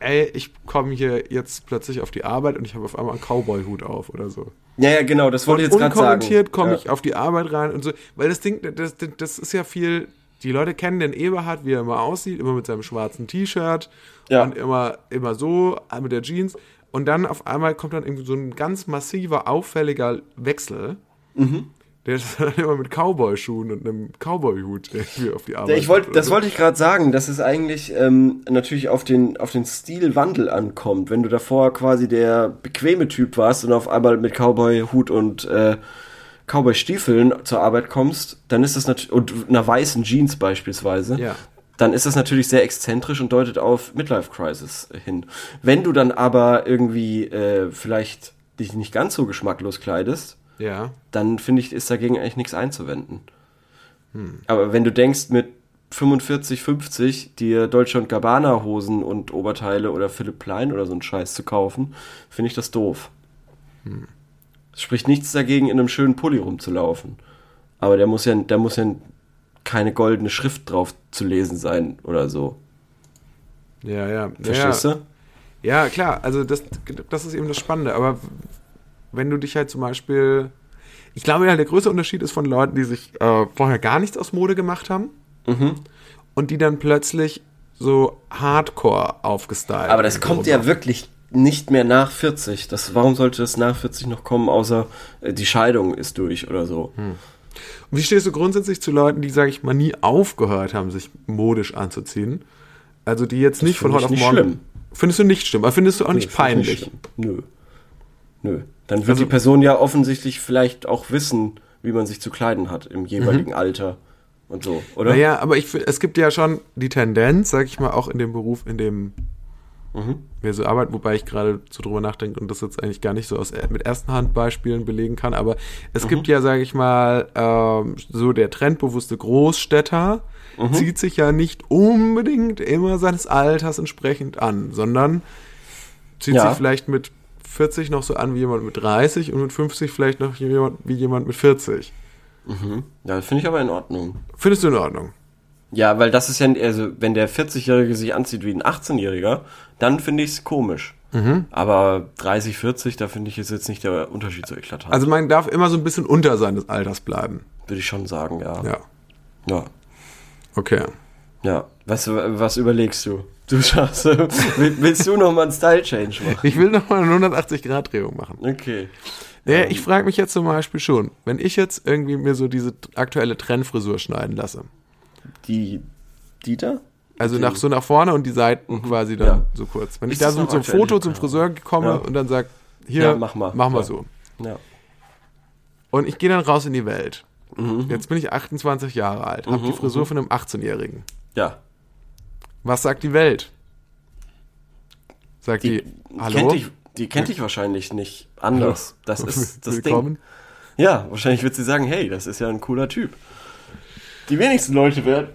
ey, ich komme hier jetzt plötzlich auf die Arbeit und ich habe auf einmal einen Cowboy-Hut auf oder so. Ja, ja, genau, das wollte ich jetzt gerade sagen. Unkommentiert komme ja. ich auf die Arbeit rein und so, weil das Ding, das, das, das ist ja viel, die Leute kennen den Eberhard, wie er immer aussieht, immer mit seinem schwarzen T-Shirt Ja. und immer, immer so, mit der Jeans. Und dann auf einmal kommt dann irgendwie so ein ganz massiver, auffälliger Wechsel. Mhm. Der ist dann immer mit Cowboy-Schuhen und einem Cowboy-Hut irgendwie auf die Arbeit. Ich kommt das oder wollte ich gerade sagen, dass es eigentlich ähm, natürlich auf den, auf den Stilwandel ankommt. Wenn du davor quasi der bequeme Typ warst und auf einmal mit Cowboy-Hut und äh, Cowboy-Stiefeln zur Arbeit kommst, dann ist das natürlich, und einer weißen Jeans beispielsweise, Ja. dann ist das natürlich sehr exzentrisch und deutet auf Midlife-Crisis hin. Wenn du dann aber irgendwie äh, vielleicht dich nicht ganz so geschmacklos kleidest, so. Ja. dann finde ich, ist dagegen eigentlich nichts einzuwenden. Aber wenn du denkst, mit 45, 50 dir Dolce und Gabbana Hosen und Oberteile oder Philipp Plein oder so einen Scheiß zu kaufen, finde ich das doof. Es spricht nichts dagegen, in einem schönen Pulli rumzulaufen. Aber der muss ja, der muss ja keine goldene Schrift drauf zu lesen sein oder so. Ja, ja. Verstehst ja. du? Ja, klar, also das, das ist eben das Spannende. Aber wenn du dich halt zum Beispiel. Ich glaube ja, der größte Unterschied ist von Leuten, die sich äh, vorher gar nichts aus Mode gemacht haben Mhm. und die dann plötzlich so Hardcore aufgestylt. Aber das kommt ja wirklich nicht mehr nach 40. Das, warum sollte das nach 40 noch kommen, außer äh, die Scheidung ist durch oder so? Und Wie stehst du grundsätzlich zu Leuten, die, sage ich mal, nie aufgehört haben, sich modisch anzuziehen? Also die jetzt nicht von heute auf nicht morgen. schlimm. Findest du nicht schlimm, aber findest du auch nicht find ich peinlich? Nö. Nö. Dann wird Also- die Person ja offensichtlich vielleicht auch wissen, wie man sich zu kleiden hat im jeweiligen Alter und so, oder? Mhm. Naja, aber ich es gibt ja schon die Tendenz, sag ich mal, auch in dem Beruf, in dem Mhm. wir so arbeiten, wobei ich gerade so drüber nachdenke und das jetzt eigentlich gar nicht so aus mit ersten Hand Beispielen belegen kann, aber es gibt Mhm. ja, sage ich mal, ähm, so der trendbewusste Großstädter Mhm. zieht sich ja nicht unbedingt immer seines Alters entsprechend an, sondern zieht Ja. sich vielleicht mit 40 noch so an wie jemand mit 30 und mit 50 vielleicht noch jemand, wie jemand mit 40. Ja, das finde ich aber in Ordnung. Findest du in Ordnung? Ja, weil das ist ja, also wenn der 40-Jährige sich anzieht wie ein 18-Jähriger, dann finde ich es komisch. Mhm. Aber 30, 40, da finde ich ist jetzt nicht der Unterschied so eklatant. Also man darf immer so ein bisschen unter seines Alters bleiben. Würde ich schon sagen, ja. Ja, Ja. okay. ja. Was, was überlegst du? Du will- willst du noch mal einen Style-Change machen? Ich will noch mal eine 180-Grad-Drehung machen. Okay. Ja, ich frage mich jetzt zum Beispiel schon, wenn ich jetzt irgendwie mir so diese aktuelle Trendfrisur schneiden lasse, Die Dieter? also nach so nach vorne und die Seiten quasi dann Ja. so kurz. Wenn Ist ich da so mit noch so einem aktuell? Foto zum Friseur komme Ja. und dann sag, hier, Ja, mach mal. mach mal so. Ja. Und ich gehe dann raus in die Welt. Mhm. Jetzt bin ich 28 Jahre alt, habe die Frisur von einem 18-Jährigen. Ja. Was sagt die Welt? Sagt die, Die, hallo? Kennt dich, die kennt dich wahrscheinlich nicht anders. Das ist das Willkommen. Ding. Ja, wahrscheinlich wird sie sagen, hey, das ist ja ein cooler Typ. Die wenigsten Leute werden,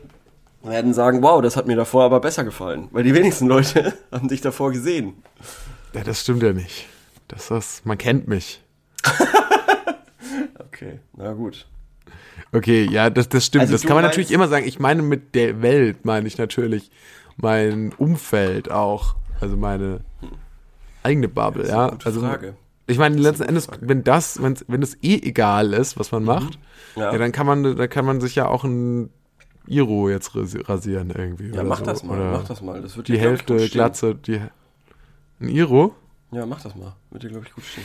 werden sagen, wow, das hat mir davor aber besser gefallen. Weil die wenigsten Leute haben dich davor gesehen. Ja, das stimmt ja nicht. Das ist, man kennt mich. Okay, na gut. Okay, ja, das, das stimmt. Also das kann man natürlich immer sagen. Ich meine mit der Welt, meine ich natürlich mein Umfeld auch. Also meine eigene Bubble, ja. also, Frage. Ich meine, letzten Endes, wenn das, wenn, wenn es eh egal ist, was man macht, Mhm. Ja. ja. dann kann man, dann kann man sich ja auch ein Iro jetzt rasi- rasieren irgendwie. Ja, mach so. das mal, Oder mach das mal. Das wird Die dir, glaub ich, Hälfte. Glatze, die, ein Iro? Ja, mach das mal. Wird dir, glaube ich, gut stehen.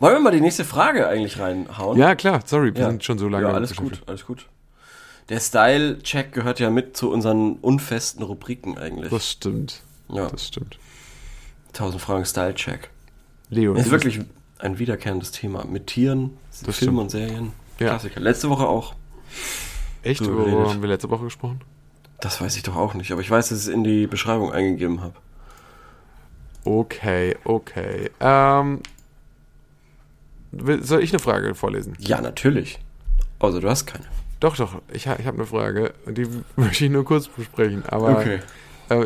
Wollen wir mal die nächste Frage eigentlich reinhauen? Ja, klar, sorry, wir Ja. sind schon so lange. Ja, alles gut, alles gut. Der Style-Check gehört ja mit zu unseren unfesten Rubriken eigentlich. Das stimmt. ja, Das stimmt. 1000 Fragen Style-Check. Leo, Ist wirklich ein wiederkehrendes Thema. Mit Tieren, Filmen stimmt. und Serien. Ja. Klassiker. Letzte Woche auch. echt, worüber haben wir letzte Woche gesprochen? Das weiß ich doch auch nicht, aber ich weiß, dass ich es in die Beschreibung eingegeben habe. Okay, okay. Ähm, soll ich eine Frage vorlesen? Ja, natürlich. Außer du hast keine. Doch, doch. Ich, ich habe eine Frage und die möchte ich nur kurz besprechen. Aber äh,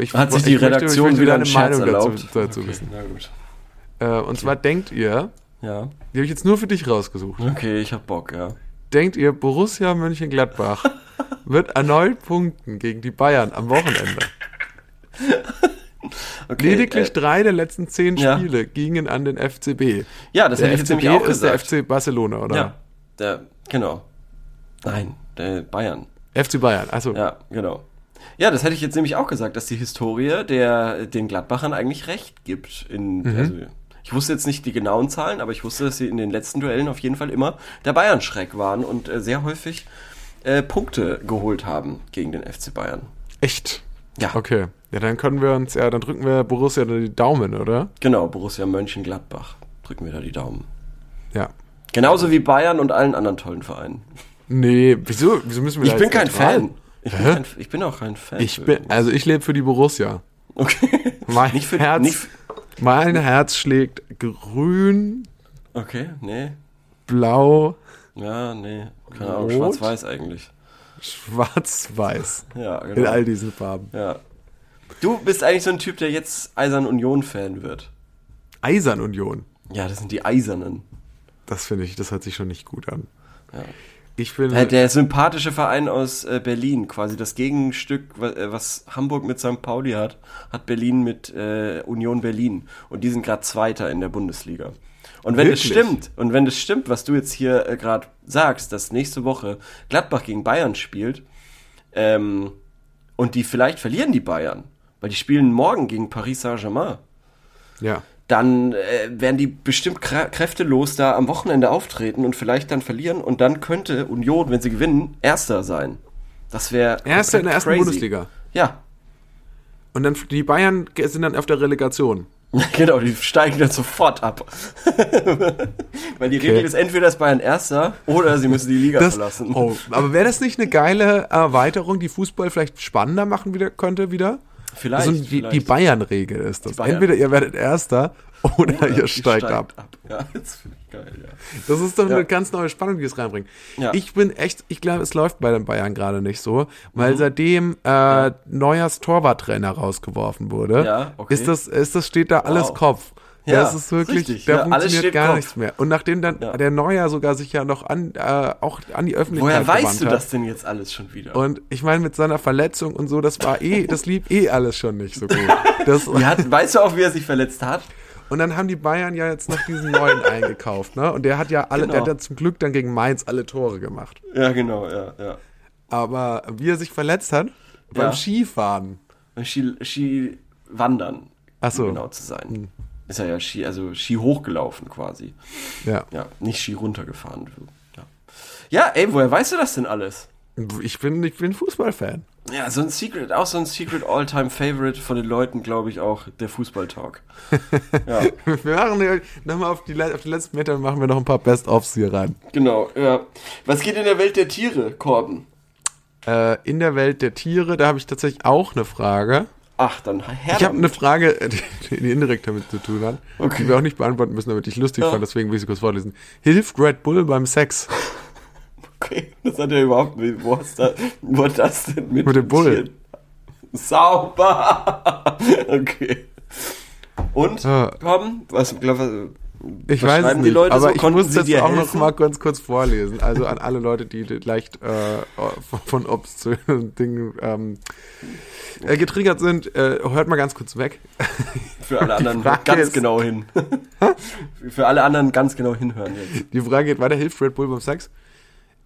ich, Hat sich ich die Redaktion möchte wieder Scherz Meinung dazu, erlaubt? dazu okay, wissen. Na gut. Äh, und zwar denkt ihr, Ja. die habe ich jetzt nur für dich rausgesucht. Okay, ich hab Bock, ja. Denkt ihr, Borussia Mönchengladbach wird erneut punkten gegen die Bayern am Wochenende? Okay, Lediglich äh, drei der letzten zehn ja. Spiele gingen an den FCB. Ja, das hätte Der ich jetzt nämlich FCB auch ist der gesagt. FC Barcelona, oder? Ja, der, genau. Nein, der Bayern. FC Bayern, also Ja, genau. Ja, das hätte ich jetzt nämlich auch gesagt, dass die Historie der den Gladbachern eigentlich recht gibt. In, Mhm. also, ich wusste jetzt nicht die genauen Zahlen, aber ich wusste, dass sie in den letzten Duellen auf jeden Fall immer der Bayern-Schreck waren und äh, sehr häufig äh, Punkte geholt haben gegen den FC Bayern. echt. Ja, Okay. Ja, dann können wir uns, ja, dann drücken wir Borussia da die Daumen, oder? genau, Borussia Mönchengladbach. Drücken wir da die Daumen. Ja. Genauso wie Bayern und allen anderen tollen Vereinen. Nee, wieso, wieso müssen wir Ich da bin kein? Fan. Ich bin, kein, ich bin auch kein Fan. Ich bin, also ich lebe für die Borussia. Okay. Mein für, Herz, mein Herz schlägt grün, okay, nee. blau, Ja, nee. Keine Ahnung, schwarz-weiß eigentlich. Schwarz-weiß. Ja, In genau. all diesen Farben. Ja. Du bist eigentlich so ein Typ, der jetzt Eisern Union-Fan wird. Eisern Union. Ja, das sind die Eisernen. Das finde ich, das hört sich schon nicht gut an. Ja. Ich bin, Äh, Der sympathische Verein aus äh, Berlin, quasi das Gegenstück, wa- äh, was Hamburg mit St. Pauli hat, hat Berlin mit äh, Union Berlin. Und die sind gerade Zweiter in der Bundesliga. Und wenn es Wirklich? stimmt, und wenn es stimmt, was du jetzt hier äh, gerade sagst, dass nächste Woche Gladbach gegen Bayern spielt, ähm, und die vielleicht verlieren die Bayern, weil die spielen morgen gegen Paris Saint-Germain, Ja. dann äh, werden die bestimmt krä kräftelos da am Wochenende auftreten und vielleicht dann verlieren und dann könnte Union, wenn sie gewinnen, Erster sein. Das wäre Erster in der ersten crazy. Bundesliga. Ja, Und dann die Bayern sind dann auf der Relegation. genau, die steigen dann sofort ab. Weil die Regel Okay. ist entweder ist Bayern Erster oder sie müssen die Liga Das, verlassen. oh, aber wäre das nicht eine geile Erweiterung, die Fußball vielleicht spannender machen wieder, könnte wieder? Vielleicht, also die, die Bayern-Regel ist das. Bayern- Entweder ihr werdet Erster oder, Oder ihr steigt ab. Ja, das finde ich geil, ja. Das ist doch Ja. eine ganz neue Spannung, die es reinbringt. Ja. Ich bin echt, ich glaube, es läuft bei den Bayern gerade nicht so, Mhm. weil seitdem äh, Neuers Torwarttrainer rausgeworfen wurde, Ja, okay. ist das, ist das steht da alles Wow. Kopf. Ja, das ist wirklich, richtig. da Ja, funktioniert gar Kopf. nichts mehr. Und nachdem dann Ja. der Neuer sogar sich ja noch an, äh, auch an die Öffentlichkeit Woher weißt du hat. das denn jetzt alles schon wieder? Und ich meine, mit seiner Verletzung und so, das war eh, das lief eh alles schon nicht so gut. Das, hat, weißt du auch, wie er sich verletzt hat? Und dann haben die Bayern ja jetzt noch diesen neuen eingekauft, ne? Und der hat ja alle, Genau. der hat ja zum Glück dann gegen Mainz alle Tore gemacht. Ja, genau, ja, ja. Aber wie er sich verletzt hat, beim Ja. Skifahren. Ski, Ski wandern, Ach so. um genau zu sein. Ist er ja Ski, also Ski hochgelaufen quasi. Ja. Ja, nicht Ski runtergefahren. Ja. ja, ey, woher weißt du das denn alles? Ich bin, ich bin Fußballfan. Ja, so ein Secret, auch so ein Secret All-Time Favorite von den Leuten, glaube ich auch, der Fußball-Talk. ja, Wir machen nochmal auf die, auf die letzten Meter machen wir noch ein paar Best-ofs hier rein. genau, ja. Was geht in der Welt der Tiere, Corben? Äh, in der Welt der Tiere, da habe ich tatsächlich auch eine Frage. Ach, dann her Ich habe eine. Frage, die, die indirekt damit zu tun hat, Okay. die wir auch nicht beantworten müssen, damit ich lustig Ja. fand, deswegen will ich sie kurz vorlesen. Hilft Red Bull beim Sex? Okay, das hat er überhaupt nicht. Wo, hast da, wo hat das denn mit, Mit dem Bull. Tieren? Sauber! okay. Und, Ja. Corben, was, glaub, was, Ich was weiß nicht, aber so? ich muss das auch noch mal ganz kurz vorlesen. Also an alle Leute, die leicht äh, von- obszönen Dingen ähm, äh, getriggert sind, äh, hört mal ganz kurz weg. Für alle anderen ganz ist- genau hin. Für alle anderen ganz genau hinhören jetzt. Die Frage geht weiter, hilft Red Bull beim Sex?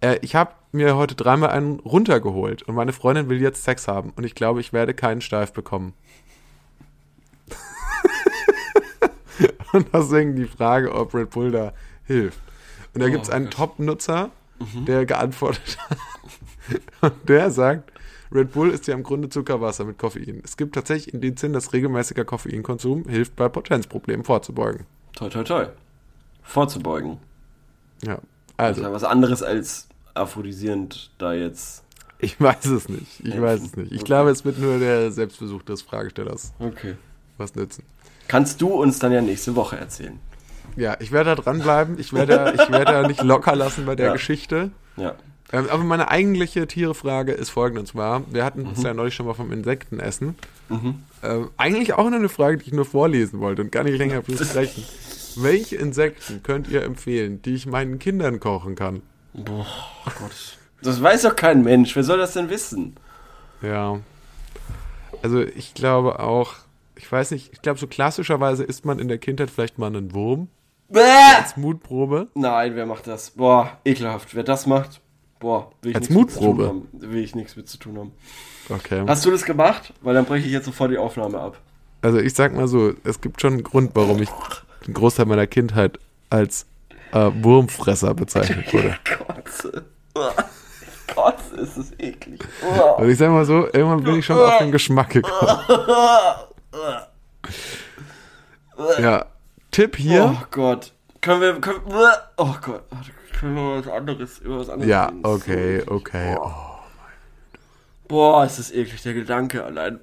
Äh, ich habe mir heute dreimal einen runtergeholt und meine Freundin will jetzt Sex haben und ich glaube, ich werde keinen Steif bekommen. und deswegen die Frage, ob Red Bull da hilft. Und da gibt es einen. Top-Nutzer, der geantwortet hat. und der sagt, Red Bull ist ja im Grunde Zuckerwasser mit Koffein. Es gibt tatsächlich Indizien, dass regelmäßiger Koffeinkonsum hilft, bei Potenzproblemen vorzubeugen. Toi, toi, toi. Vorzubeugen. Ja, Das also. ist ja was anderes als aphrodisierend da jetzt. Ich weiß es nicht. Ich weiß es nicht. Ich Okay. glaube, es wird nur der Selbstbesuch des Fragestellers Okay. was nützen. Kannst du uns dann ja nächste Woche erzählen. Ja, ich werde da dranbleiben. Ich werde, ich werde da nicht locker lassen bei der Ja. Geschichte. Ja. Ähm, aber meine eigentliche Tierefrage ist folgende. Und zwar, wir hatten es ja neulich schon mal vom Insektenessen. Mhm. Ähm, eigentlich auch nur eine Frage, die ich nur vorlesen wollte und gar nicht länger besprechen. Welche Insekten könnt ihr empfehlen, die ich meinen Kindern kochen kann? Boah, Gott. Das weiß doch kein Mensch. Wer soll das denn wissen? Ja. Also ich glaube auch, ich weiß nicht, ich glaube so klassischerweise isst man in der Kindheit vielleicht mal einen Wurm Bäh! als Mutprobe. Nein, wer macht das? Boah, ekelhaft. Wer das macht, boah, will ich Als nichts mit zu tun Mutprobe? haben. Will ich nichts mit zu tun haben. Okay. Hast du das gemacht? Weil dann breche ich jetzt sofort die Aufnahme ab. Also ich sag mal so, es gibt schon einen Grund, warum ich den Großteil meiner Kindheit als äh, Wurmfresser bezeichnet wurde. Gott. Gott, ist es eklig. Und ich sag mal so, irgendwann bin ich schon auf den Geschmack gekommen. Ja, Tipp hier. Oh Gott. Können wir. Können, oh Gott. Können wir was anderes über was anderes Ja, reden? okay, okay. Oh. Boah, ist das eklig, der Gedanke allein.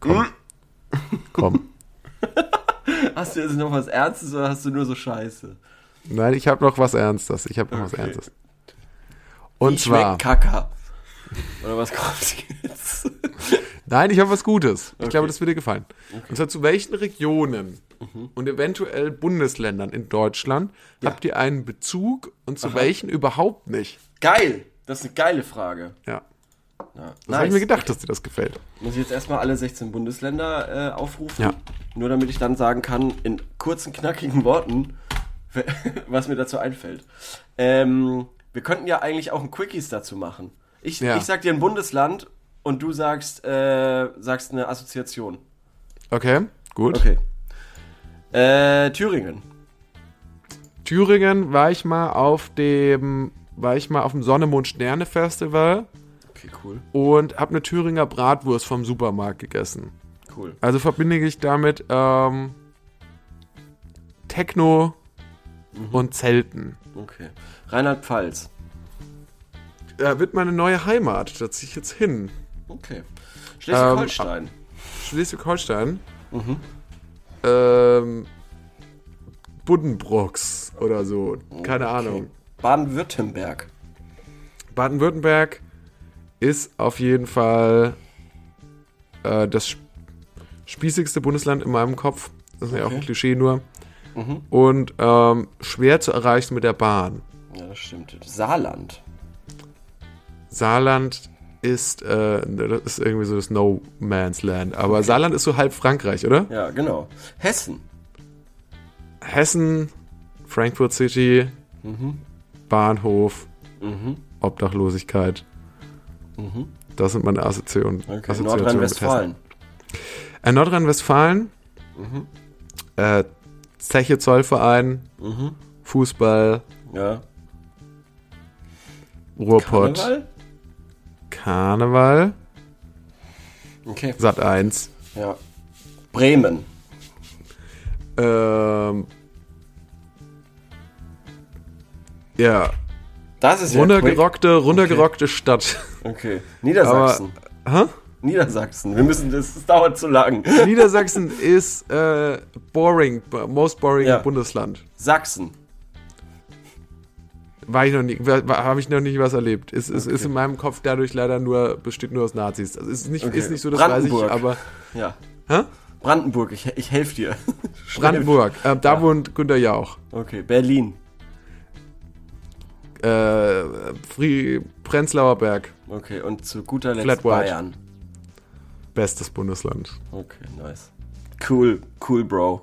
Komm. Komm. Hast du jetzt noch was Ernstes oder hast du nur so Scheiße? Nein, ich habe noch was Ernstes. Ich habe noch was Okay. Ernstes. Und Wie zwar, schmeckt Kaka. Oder was kommt jetzt? nein, ich habe was Gutes. Ich Okay. glaube, das wird dir gefallen. Und zwar zu welchen Regionen Mhm. und eventuell Bundesländern in Deutschland habt ihr einen Bezug und zu welchen überhaupt nicht? Geil. Das ist eine geile Frage. Ja. Ja, Das habe ich mir gedacht, dass dir das gefällt. Muss ich jetzt erstmal alle 16 Bundesländer äh, aufrufen? Ja. Nur damit ich dann sagen kann, in kurzen, knackigen Worten, was mir dazu einfällt. Ähm, wir könnten ja eigentlich auch ein Quickies dazu machen. Ich, Ja. ich sag dir ein Bundesland und du sagst, äh, sagst eine Assoziation. Okay, gut. Okay. Äh, Thüringen. Thüringen war ich mal auf dem, war ich mal auf dem Sonne, Mond, Sterne Festival Okay, cool. und habe eine Thüringer Bratwurst vom Supermarkt gegessen. Cool. Also verbinde ich damit ähm, Techno und Zelten. Okay. Rheinland-Pfalz. Da wird meine neue Heimat. Da ziehe ich jetzt hin. Okay. Schleswig-Holstein. Schleswig-Holstein. Ähm, Buddenbrooks oder so. Keine Ahnung. Okay. Baden-Württemberg. Baden-Württemberg ist auf jeden Fall äh, das sp- spießigste Bundesland in meinem Kopf. Das ist ja auch Okay. ein Klischee nur. Mhm. Und ähm, schwer zu erreichen mit der Bahn. Ja, das stimmt. Saarland. Saarland ist, äh, das ist irgendwie so das No Man's Land. Aber Saarland ist so halb Frankreich, oder? Ja, genau. Hessen. Hessen, Frankfurt City, Bahnhof, Mhm. Obdachlosigkeit. Mhm. Das sind meine Assoziationen. Okay. Assoziationen mit Nordrhein-Westfalen. Äh, Nordrhein-Westfalen, Mhm. äh, Zeche Zollverein, Mhm. Fußball, Ja. Ruhrpott, Karneval? Karneval, Okay. Sat 1. Ja. Bremen. Ähm, ja, Das ist ja runtergerockte, runtergerockte Stadt. Okay. Niedersachsen. Hä? Niedersachsen. Wir müssen, das, das dauert zu lang. Niedersachsen ist äh, boring, most boring Ja. Bundesland. Sachsen. War ich noch nie, habe ich noch nie was erlebt. Es, es ist Okay. in meinem Kopf dadurch leider nur, besteht nur aus Nazis. Das ist nicht, Okay. ist nicht so, das weiß ich, aber. Ja. Hä? Brandenburg, ich, ich helfe dir. Brandenburg, äh, da Ja. wohnt Günter Jauch. Okay, Berlin. Äh, Fri Prenzlauer Berg, Okay, und zu guter Letzt Flat White. Bayern. bestes Bundesland. Okay, nice. Cool, cool, Bro.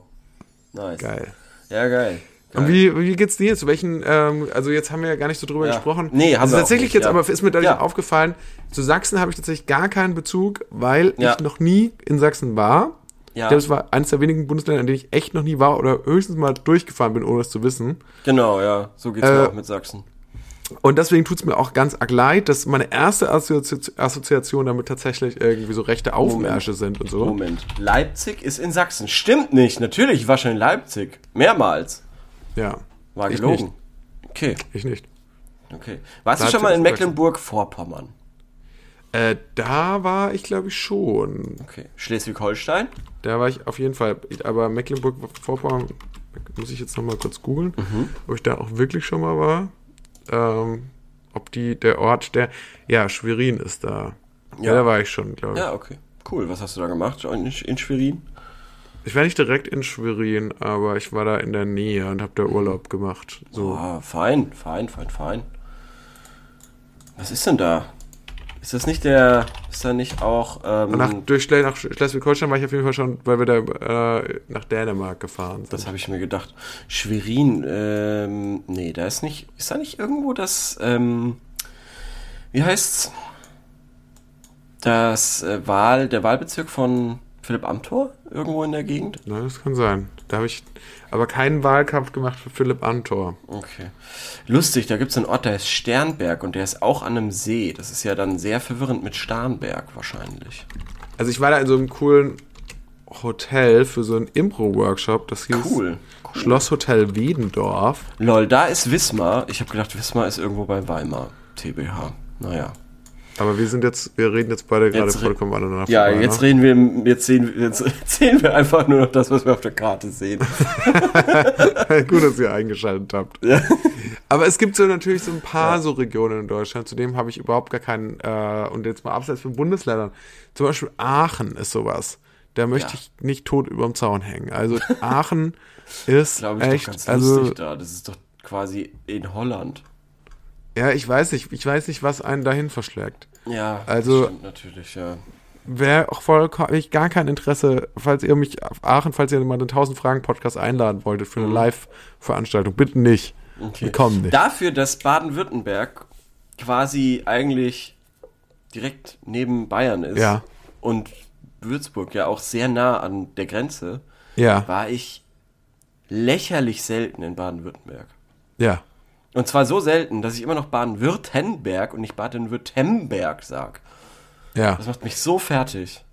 Nice. Geil. Ja, geil. geil. Und wie, wie geht's dir? Zu welchen, ähm, also jetzt haben wir ja gar nicht so drüber Ja. gesprochen. Nee, haben also wir auch tatsächlich nicht, jetzt, ja. aber ist mir dadurch Ja. aufgefallen, zu Sachsen habe ich tatsächlich gar keinen Bezug, weil ich noch nie in Sachsen war. Ja, Ich glaube, es war eines der wenigen Bundesländer, in denen ich echt noch nie war oder höchstens mal durchgefahren bin, ohne es zu wissen. genau, ja. So geht's Äh, mir auch mit Sachsen. Und deswegen tut's mir auch ganz arg leid, dass meine erste Assozi Assoziation damit tatsächlich irgendwie so rechte Aufmärsche sind und so. Moment. Leipzig ist in Sachsen. Stimmt nicht. Natürlich, ich war schon in Leipzig. Mehrmals. Ja, War Ich gelogen. nicht. Okay, ich nicht. okay. Warst du Leipzig schon mal in. Mecklenburg-Vorpommern? Äh, da war ich, glaube ich, schon. Okay. Schleswig-Holstein? Da war ich auf jeden Fall. Aber Mecklenburg-Vorpommern muss ich jetzt noch mal kurz googeln, Mhm. ob ich da auch wirklich schon mal war. Ähm, ob die, der Ort, der. Ja, Schwerin ist da. Ja, Ja. da war ich schon, glaube ich. Ja, okay. Cool. Was hast du da gemacht in, in Schwerin? Ich war nicht direkt in Schwerin, aber ich war da in der Nähe und habe da Urlaub gemacht. So. Ah, fein, fein, fein, fein. Was ist denn da? Ist das nicht der, ist da nicht auch, ähm, nach, durch nach Schleswig-Holstein war ich auf jeden Fall schon, weil wir da äh, nach Dänemark gefahren sind. das habe ich mir gedacht. Schwerin, ähm, nee, da ist nicht, ist da nicht irgendwo das, ähm, wie heißt's? Das äh, Wahl, der Wahlbezirk von Philipp Amthor irgendwo in der Gegend? Na, das kann sein. Da habe ich aber keinen Wahlkampf gemacht für Philipp Amthor. Okay. Lustig, da gibt es einen Ort, der ist Sternberg und der ist auch an einem See. Das ist ja dann sehr verwirrend mit Starnberg wahrscheinlich. Also ich war da in so einem coolen Hotel für so einen Impro-Workshop. Das hieß Cool. cool. Schlosshotel Wedendorf. Lol, da ist Wismar. Ich habe gedacht, Wismar ist irgendwo bei Weimar. TBH. Naja. Aber wir sind jetzt, wir reden jetzt beide gerade Jetzt re- vollkommen aneinander Ja, vorbei, jetzt ne? reden wir, jetzt sehen, jetzt sehen wir einfach nur noch das, was wir auf der Karte sehen. Gut, dass ihr eingeschaltet habt. Ja. Aber es gibt so natürlich so ein paar so Regionen in Deutschland, zu dem habe ich überhaupt gar keinen, äh, und jetzt mal abseits von Bundesländern, zum Beispiel Aachen ist sowas. Da möchte Ja. ich nicht tot überm Zaun hängen. Also Aachen ist Glaube ich echt, doch ganz also lustig da. Das ist doch quasi in Holland. Ja, ich weiß nicht, ich weiß nicht, was einen dahin verschlägt. Ja, Also- stimmt natürlich, ja. Wäre auch vollkommen, ich gar kein Interesse, falls ihr mich auf Aachen, falls ihr mal den 1000 Fragen Podcast einladen wolltet für eine Mhm. Live-Veranstaltung, bitte nicht. Wir kommen nicht. Dafür, dass Baden-Württemberg quasi eigentlich direkt neben Bayern ist Ja. und Würzburg ja auch sehr nah an der Grenze, Ja, war ich lächerlich selten in Baden-Württemberg. ja. Und zwar so selten, dass ich immer noch Baden-Württemberg und nicht Baden-Württemberg sag. Ja. Das macht mich so fertig.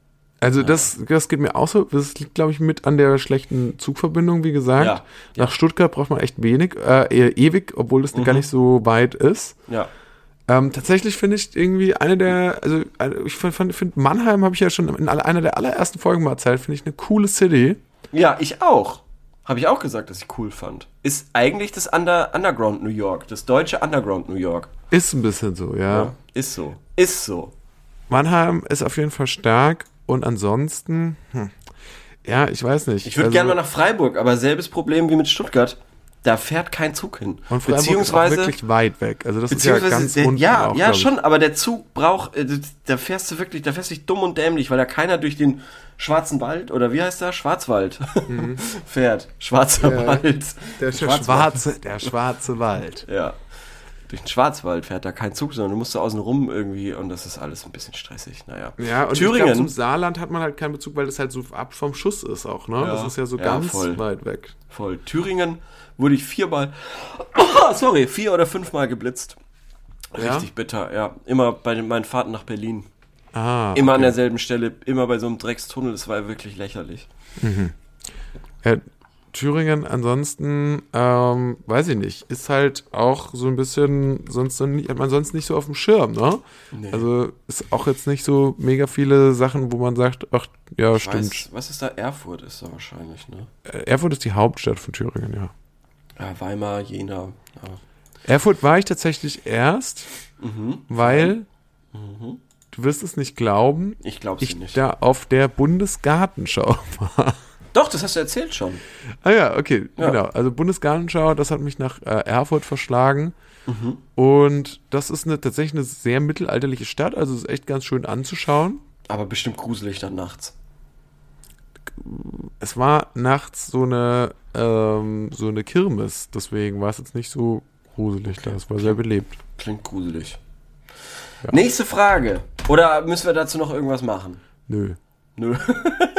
Also das, das geht mir auch so. Das liegt, glaube ich, mit an der schlechten Zugverbindung, wie gesagt. Ja, Nach Stuttgart braucht man echt wenig, äh, eher ewig, obwohl das Mhm. gar nicht so weit ist. Ja. Ähm, tatsächlich finde ich irgendwie eine der, also eine- ich finde find Mannheim, habe ich ja schon in einer der allerersten Folgen mal erzählt, finde ich eine coole City. Ja, ich auch. Habe ich auch gesagt, dass ich cool fand. Ist eigentlich das Under Underground New York, das deutsche Underground New York. Ist ein bisschen so, ja. Ist so. Ist so. Mannheim ist auf jeden Fall stark und ansonsten, hm, ja, ich weiß nicht. Ich würde Also- gerne mal nach Freiburg, aber selbes Problem wie mit Stuttgart. Da fährt kein Zug hin. und Freiburg ist auch beziehungsweise wirklich weit weg. Also das ist ja beziehungsweise ganz der, unten ja, auch, ja glaub schon, aber der Zug braucht, äh, da fährst du wirklich, da fährst du dich dumm und dämlich, weil da keiner durch den Schwarzen Wald oder wie heißt der Schwarzwald fährt. Schwarzer Mhm. Ja. Wald. Der Schwarzwald. schwarze, der schwarze Wald. Ja. Durch den Schwarzwald fährt da kein Zug, sondern du musst da außen rum irgendwie und das ist alles ein bisschen stressig. Naja. Ja, und Thüringen. glaube, zum Saarland hat man halt keinen Bezug, weil das halt so ab vom Schuss ist auch, ne? Ja, das ist ja so ja, ganz voll. weit weg. Voll. Thüringen wurde ich viermal, sorry, vier oder fünfmal geblitzt. Ja? Richtig bitter, ja. Immer bei den, meinen Fahrten nach Berlin. Ah, Immer an okay. derselben Stelle, immer bei so einem Dreckstunnel. Das war wirklich lächerlich. Ja, Thüringen ansonsten, ähm, weiß ich nicht, ist halt auch so ein bisschen, sonst hat man sonst nicht so auf dem Schirm, ne? Nee. Also ist auch jetzt nicht so mega viele Sachen, wo man sagt, ach, ja, Ich stimmt. Weiß, was ist da? Erfurt ist da wahrscheinlich, ne? Äh, Erfurt ist die Hauptstadt von Thüringen, ja. Ja, Weimar, Jena. Erfurt war ich tatsächlich erst, Mhm. weil, du wirst es nicht glauben, Ich glaub's ich nicht. da auf der Bundesgartenschau war. Doch, das hast du erzählt schon. Ah ja, okay, Ja. genau. Also Bundesgartenschau, das hat mich nach äh, Erfurt verschlagen. Mhm. Und das ist eine, tatsächlich eine sehr mittelalterliche Stadt, also es ist echt ganz schön anzuschauen. Aber bestimmt gruselig dann nachts. Es war nachts so eine, ähm, so eine Kirmes, deswegen war es jetzt nicht so gruselig da. Es war sehr belebt. Klingt gruselig. Ja. Nächste Frage. Oder müssen wir dazu noch irgendwas machen? Nö. Nö.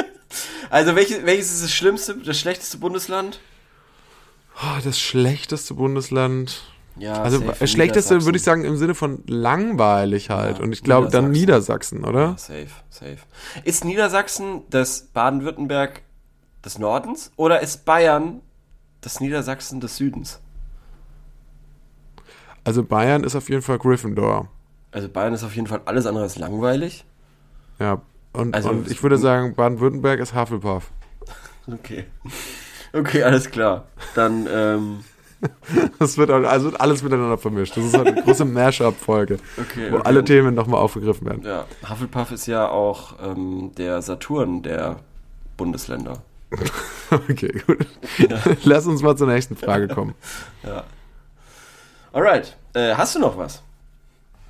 also, welches, welches ist das schlimmste, das schlechteste Bundesland? Oh, das schlechteste Bundesland. Ja, Also safe, schlechteste würde ich sagen im Sinne von langweilig halt. Ja, Und ich glaube dann Niedersachsen. Niedersachsen, oder? Ja, safe, safe. Ist Niedersachsen das Baden-Württemberg des Nordens oder ist Bayern das Niedersachsen des Südens? Also Bayern ist auf jeden Fall Gryffindor. Also Bayern ist auf jeden Fall alles andere als langweilig. Ja. Und, Also- und ich würde sagen, Baden-Württemberg ist Hufflepuff. Okay. Okay, alles klar. Dann, ähm, Das wird also alles miteinander vermischt. Das ist halt eine große Mash-up-Folge, okay. wo okay. alle Themen nochmal aufgegriffen werden. Ja, Hufflepuff ist ja auch ähm, der Saturn der Bundesländer. Okay, gut. Lass uns mal zur nächsten Frage kommen. Ja. Alright. Äh, hast du noch was?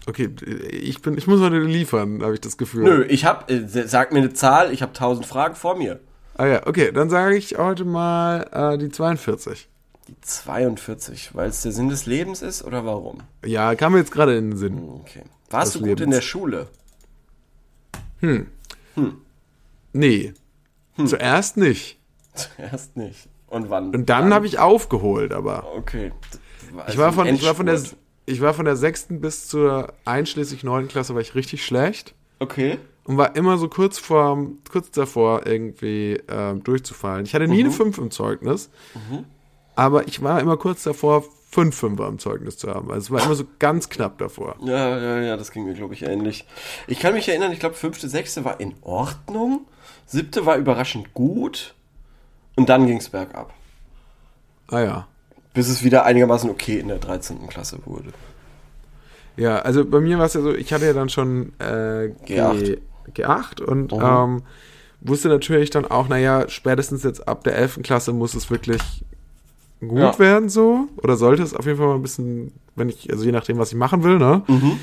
Okay, ich bin, ich muss heute liefern, habe ich das Gefühl. Nö, ich hab, äh, sag mir eine Zahl, ich habe tausend Fragen vor mir. Ah ja, okay, dann sage ich heute mal äh, die 42. Die 42, weil es der Sinn des Lebens ist oder warum? Ja, kam mir jetzt gerade in den Sinn. Okay. Warst du gut Lebens. in der Schule? Nee. Hm. Zuerst nicht. Zuerst nicht. Und wann? Und dann habe ich aufgeholt, aber. Okay. Ich war, Also von, ich, war von der, ich war von der sechsten bis zur einschließlich neunten Klasse war ich richtig schlecht. Okay. und war immer so kurz vor, kurz davor irgendwie ähm, durchzufallen. Ich hatte nie eine 5 im Zeugnis, aber ich war immer kurz davor, 5 Fünfer im Zeugnis zu haben. Also es war immer so ganz knapp davor. Ja, ja, ja, das ging mir, glaube ich, ähnlich. Ich kann mich erinnern, ich glaube, fünfte, sechste war in Ordnung, siebte war überraschend gut und dann ging es bergab. Ah ja. Bis es wieder einigermaßen okay in der 13. Klasse wurde. Ja, also bei mir war es ja so, ich hatte ja dann schon äh, G8. G, G8 und Mhm. ähm, wusste natürlich dann auch, naja, spätestens jetzt ab der 11. Klasse muss es wirklich gut Ja. werden so. Oder sollte es auf jeden Fall mal ein bisschen, wenn ich, also je nachdem, was ich machen will, ne? Mhm.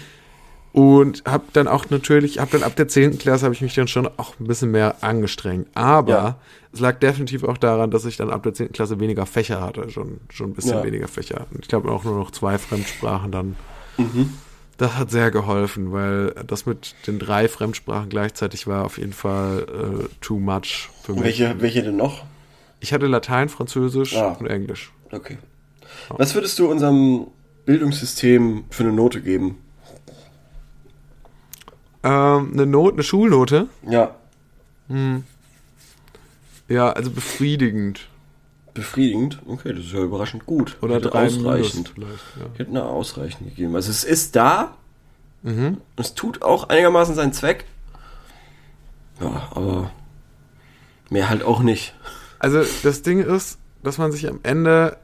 Und habe dann auch natürlich, habe dann ab der 10. Klasse habe ich mich dann schon auch ein bisschen mehr angestrengt. Aber Ja. es lag definitiv auch daran, dass ich dann ab der 10. Klasse weniger Fächer hatte, schon, schon ein bisschen Ja. weniger Fächer. Und ich glaube auch nur noch zwei Fremdsprachen dann. Mhm. Das hat sehr geholfen, weil das mit den drei Fremdsprachen gleichzeitig war auf jeden Fall äh, too much für mich. Welche, welche denn noch? Ich hatte Latein, Französisch Ah. und Englisch. Okay. Was würdest du unserem Bildungssystem für eine Note geben? Ähm, eine Note, eine Schulnote? Ja, Ja, also befriedigend. befriedigend. Okay, das ist ja überraschend gut. Oder Ich hätte ausreichend. Minus. Ja. Ich hätte eine ausreichend gegeben. Also es ist da. Mhm. Es tut auch einigermaßen seinen Zweck. Ja, aber mehr halt auch nicht. Also das Ding ist, dass man sich am Ende,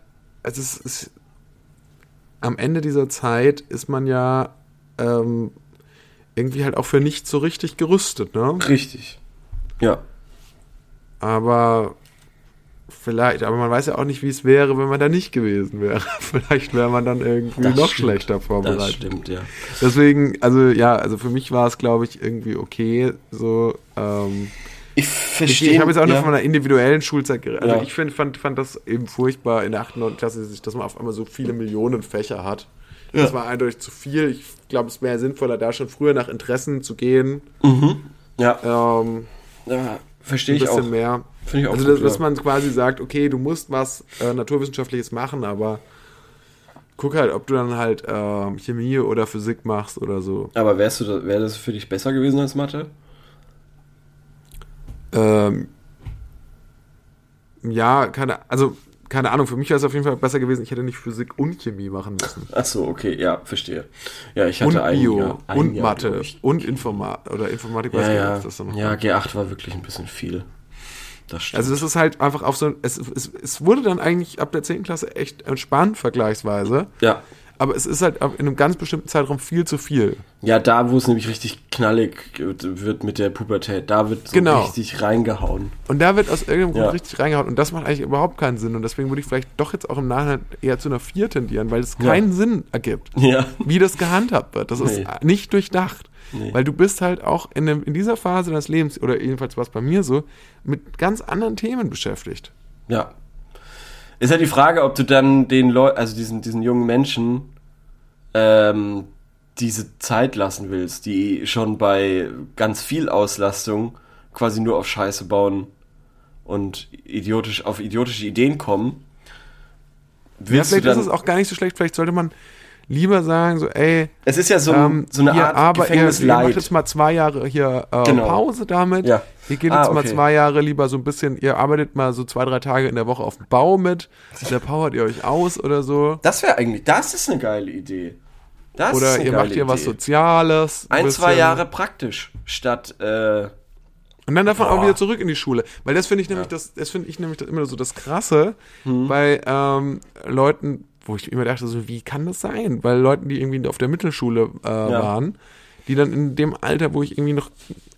also es ist, am Ende dieser Zeit ist man ja ähm, irgendwie halt auch für nichts so richtig gerüstet, ne? Richtig. Ja. Aber vielleicht, aber man weiß ja auch nicht, wie es wäre, wenn man da nicht gewesen wäre. Vielleicht wäre man dann irgendwie Das noch stimmt. schlechter vorbereitet. Das stimmt, ja. Deswegen, also ja, also für mich war es, glaube ich, irgendwie okay. So, ähm, Ich ich, verstehe. ich habe jetzt auch ja. von einer individuellen Schulzeit geredet. Also Ja. ich find, fand, fand das eben furchtbar in der 8. und 9. Klasse, dass- man auf einmal so viele Millionen Fächer hat. Das Ja. war eindeutig zu viel. Ich glaube, es wäre sinnvoller, da schon früher nach Interessen zu gehen. Ja, Ähm, ja verstehe ein ich bisschen auch. mehr. Finde ich auch also, gut, dass, dass man quasi sagt, okay, du musst was äh, Naturwissenschaftliches machen, aber guck halt, ob du dann halt ähm, Chemie oder Physik machst oder so. Aber wärst du wäre das für dich besser gewesen als Mathe? Ähm, ja, keine, also keine Ahnung, für mich wäre es auf jeden Fall besser gewesen, ich hätte nicht Physik und Chemie machen müssen. Ach so, okay, ja, verstehe. Ja, ich hatte Und ein Bio Jahr, ein und Jahr, Mathe und Informat oder Informatik Ja, ich ja, nicht, das ja, kommt. G8 war wirklich ein bisschen viel. Das stimmt. Also das ist halt einfach auf so es, es, es wurde dann eigentlich ab der 10. Klasse echt entspannt vergleichsweise, ja. Aber es ist halt in einem ganz bestimmten Zeitraum viel zu viel. ja, da, wo es nämlich richtig knallig wird mit der Pubertät, da wird so Genau. richtig reingehauen. Und da wird aus irgendeinem Grund Ja. richtig reingehauen. Und das macht eigentlich überhaupt keinen Sinn. Und deswegen würde ich vielleicht doch jetzt auch im Nachhinein eher zu einer 4 tendieren, weil es Ja. keinen Sinn ergibt, Ja. wie das gehandhabt wird. Das Nee. ist nicht durchdacht. Nee. Weil du bist halt auch in, dem, in dieser Phase deines Lebens, oder jedenfalls war es bei mir so, mit ganz anderen Themen beschäftigt. Ja. Ist ja die Frage, ob du dann den Leuten, also diesen, diesen jungen Menschen, ähm, diese Zeit lassen willst, die schon bei ganz viel Auslastung quasi nur auf Scheiße bauen und idiotisch, auf idiotische Ideen kommen. Ja, vielleicht ist es auch gar nicht so schlecht. Vielleicht sollte man lieber sagen, so, ey, es ist ja so, ähm, so eine Art aber ihr, ihr macht Gefängnisleid. jetzt mal zwei Jahre hier äh, Genau. Pause damit. Ja. Wir gehen Ah, jetzt mal okay. zwei Jahre lieber so ein bisschen, ihr arbeitet mal so zwei, drei Tage in der Woche auf dem Bau mit. Da powert ihr euch aus oder so. Das wäre eigentlich, das ist eine geile Idee. Das Oder ihr macht hier was. Soziales. Ein, bisschen. zwei Jahre praktisch, statt, äh, Und dann davon auch wieder zurück in die Schule. Weil das finde ich nämlich, Ja. das, das finde ich nämlich immer so das Krasse Hm. bei ähm, Leuten, wo ich immer dachte, so, wie kann das sein? Weil Leuten, die irgendwie auf der Mittelschule äh, waren, die dann in dem Alter, wo ich irgendwie noch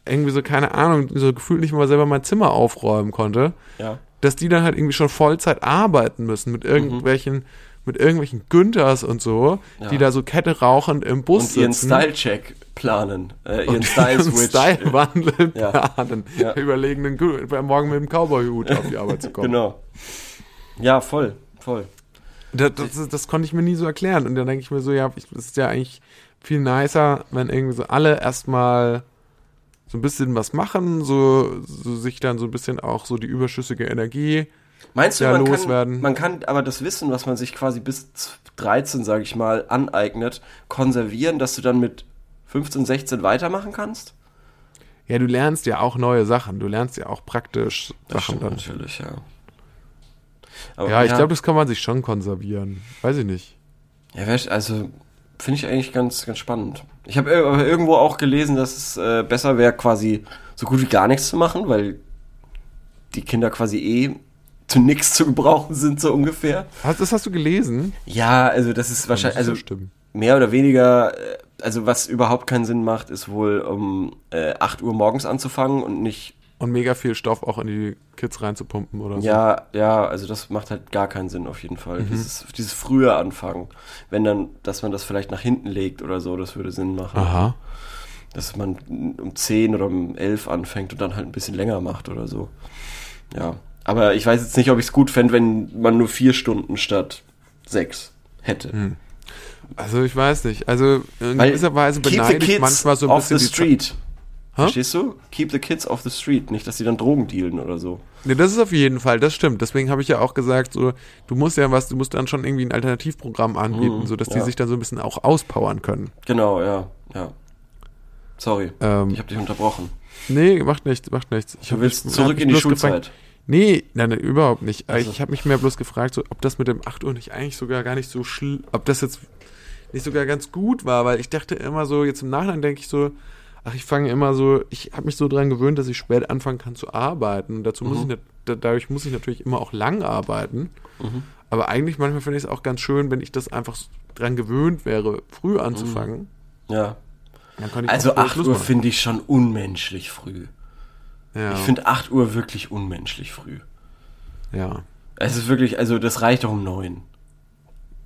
irgendwie so, keine Ahnung, so gefühlt nicht mal selber mein Zimmer aufräumen konnte, ja. dass die dann halt irgendwie schon Vollzeit arbeiten müssen mit irgendwelchen, mit irgendwelchen Günthers und so, Ja. die da so Kette rauchend im Bus Und ihren sitzen. Style-Check planen. Äh, ihren Style-Switch. Style-Wandel Ja. planen. Ja. Überlegen, den morgen mit dem Cowboy-Hut auf die Arbeit zu kommen. Genau. Ja, voll, voll. Das, das, das konnte ich mir nie so erklären. Und dann denke ich mir so, ja, ich, das ist ja eigentlich viel nicer, wenn irgendwie so alle erstmal so ein bisschen was machen, so, so sich dann so ein bisschen auch so die überschüssige Energie. Meinst du, Ja, man, loswerden. kann, man kann aber das Wissen, was man sich quasi bis 13, sage ich mal, aneignet, konservieren, dass du dann mit 15, 16 weitermachen kannst? Ja, du lernst ja auch neue Sachen. Du lernst ja auch praktisch Sachen dann. natürlich, ja. Aber, Ja, ich glaube, das kann man sich schon konservieren. Weiß ich nicht. Ja, also finde ich eigentlich ganz, ganz spannend. Ich habe aber irgendwo auch gelesen, dass es äh, besser wäre, quasi so gut wie gar nichts zu machen, weil die Kinder quasi eh zu nichts zu gebrauchen sind, so ungefähr. Hast, das hast du gelesen? Ja, also das ist wahrscheinlich, also mehr oder weniger, äh, also was überhaupt keinen Sinn macht, ist wohl um äh, 8 Uhr morgens anzufangen und nicht und mega viel Stoff auch in die Kids reinzupumpen oder so. Ja, ja, also das macht halt gar keinen Sinn auf jeden Fall. Mhm. Dieses, dieses frühe Anfangen. Wenn dann, dass man das vielleicht nach hinten legt oder so, das würde Sinn machen. Aha. Dass man um 10 oder um 11 anfängt und dann halt ein bisschen länger macht oder so. Ja. Aber ich weiß jetzt nicht, ob ich es gut fände, wenn man nur vier Stunden statt sechs hätte. Hm. Also ich weiß nicht. Also in Weil gewisser Weise beneide ich manchmal so ein off bisschen the die Hä? Verstehst du? Keep the kids off the street. Nicht, dass sie dann Drogen dealen oder so. Nee, das ist auf jeden Fall, das stimmt. Deswegen habe ich ja auch gesagt, so, du musst ja was, du musst dann schon irgendwie ein Alternativprogramm anbieten, Mhm, sodass die ja. sich dann so ein bisschen auch auspowern können. Genau, ja, ja. Sorry, Ähm, ich habe dich unterbrochen. Nee, macht nichts, macht nichts. Ich Du willst mich- zurück in die Schulzeit. Gefragt, nee, nein, nein, überhaupt nicht. Äh, Also. Ich habe mich mehr bloß gefragt, so, ob das mit dem 8 Uhr nicht eigentlich sogar gar nicht so schlimm, ob das jetzt nicht sogar ganz gut war, weil ich dachte immer so, jetzt im Nachhinein denke ich so, ach, ich fange immer so, ich habe mich so dran gewöhnt, dass ich spät anfangen kann zu arbeiten. Und dazu muss Mhm. ich nicht, da- dadurch muss ich natürlich immer auch lang arbeiten. Mhm. Aber eigentlich manchmal finde ich es auch ganz schön, wenn ich das einfach dran gewöhnt wäre, früh anzufangen. Ja. Dann kann ich Also auch früher 8 Schluss Uhr finde ich schon unmenschlich früh. ja, Ich finde 8 Uhr wirklich unmenschlich früh. ja, Es ist wirklich, also das reicht doch um 9.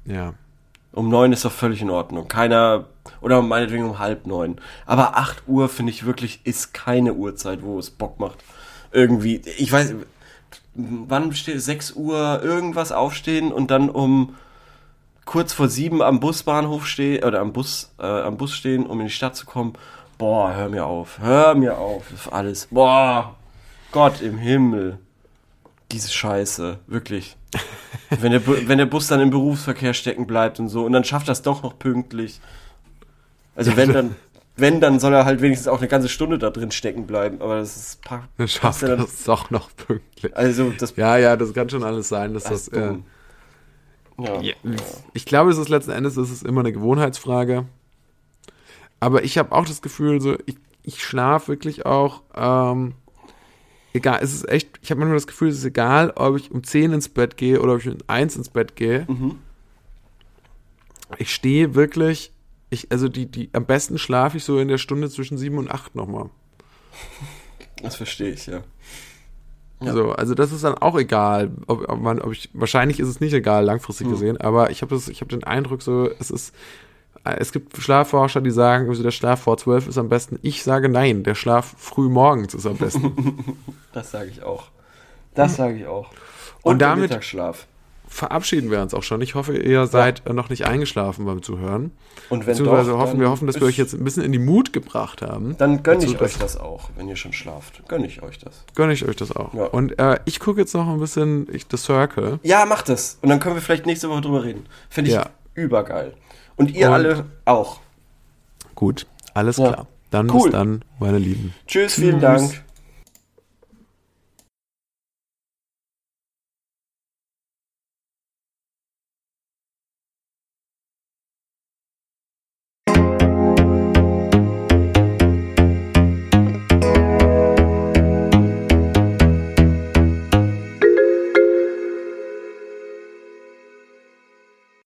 ja. Um 9 ist doch völlig in Ordnung. Keiner, oder meinetwegen um halb 9. Aber 8 Uhr finde ich wirklich, ist keine Uhrzeit, wo es Bock macht. Irgendwie, ich weiß, wann steht 6 Uhr irgendwas aufstehen und dann um kurz vor 7 am Busbahnhof stehen, oder am Bus, äh, am Bus stehen, um in die Stadt zu kommen. Boah, hör mir auf, hör mir auf, das ist alles. Boah, Gott im Himmel. Diese Scheiße, wirklich. wenn, der, wenn der Bus dann im Berufsverkehr stecken bleibt und so, und dann schafft das doch noch pünktlich. Also wenn dann, wenn, dann soll er halt wenigstens auch eine ganze Stunde da drin stecken bleiben, aber das ist pa- Dann schafft ja dann- das doch noch pünktlich. Also das, Ja, ja, das kann schon alles sein, dass das das. ist äh. Ja. ja, ich glaube, es ist letzten Endes es ist immer eine Gewohnheitsfrage. Aber ich habe auch das Gefühl, so ich, ich schlafe wirklich auch. Ähm, egal, es ist echt. Ich habe manchmal das Gefühl, es ist egal, ob ich um 10 ins Bett gehe oder ob ich um 1 ins Bett gehe. Mhm. Ich stehe wirklich. Ich, also die, die, am besten schlafe ich so in der Stunde zwischen 7 und 8 nochmal. Das verstehe ich, ja. Ja. So, also das ist dann auch egal, ob, ob man, ob ich, wahrscheinlich ist es nicht egal, langfristig Hm. gesehen, aber ich habe habe den Eindruck so, es ist, äh, es gibt Schlafforscher, die sagen, also der Schlaf vor zwölf ist am besten. Ich sage nein, der Schlaf früh morgens ist am besten. Das sage ich auch. Das sage ich auch. Und der damit-. Verabschieden wir uns auch schon. Ich hoffe, ihr seid äh, noch nicht eingeschlafen beim Zuhören. Und wenn Beziehungsweise doch, hoffen wir hoffen, dass wir euch jetzt ein bisschen in die Mut gebracht haben. Dann gönne ich euch das auch, wenn ihr schon schlaft. Gönne ich euch das. Gönne ich euch das auch. Ja. Und äh, ich gucke jetzt noch ein bisschen ich, The Circle. Ja, macht das. Und dann können wir vielleicht nächste Woche drüber reden. Finde ich Ja. übergeil. Und ihr Und- alle auch. Gut, alles Ja. klar. Dann Cool. bis dann, meine Lieben. Tschüss, vielen Tschüss. Dank.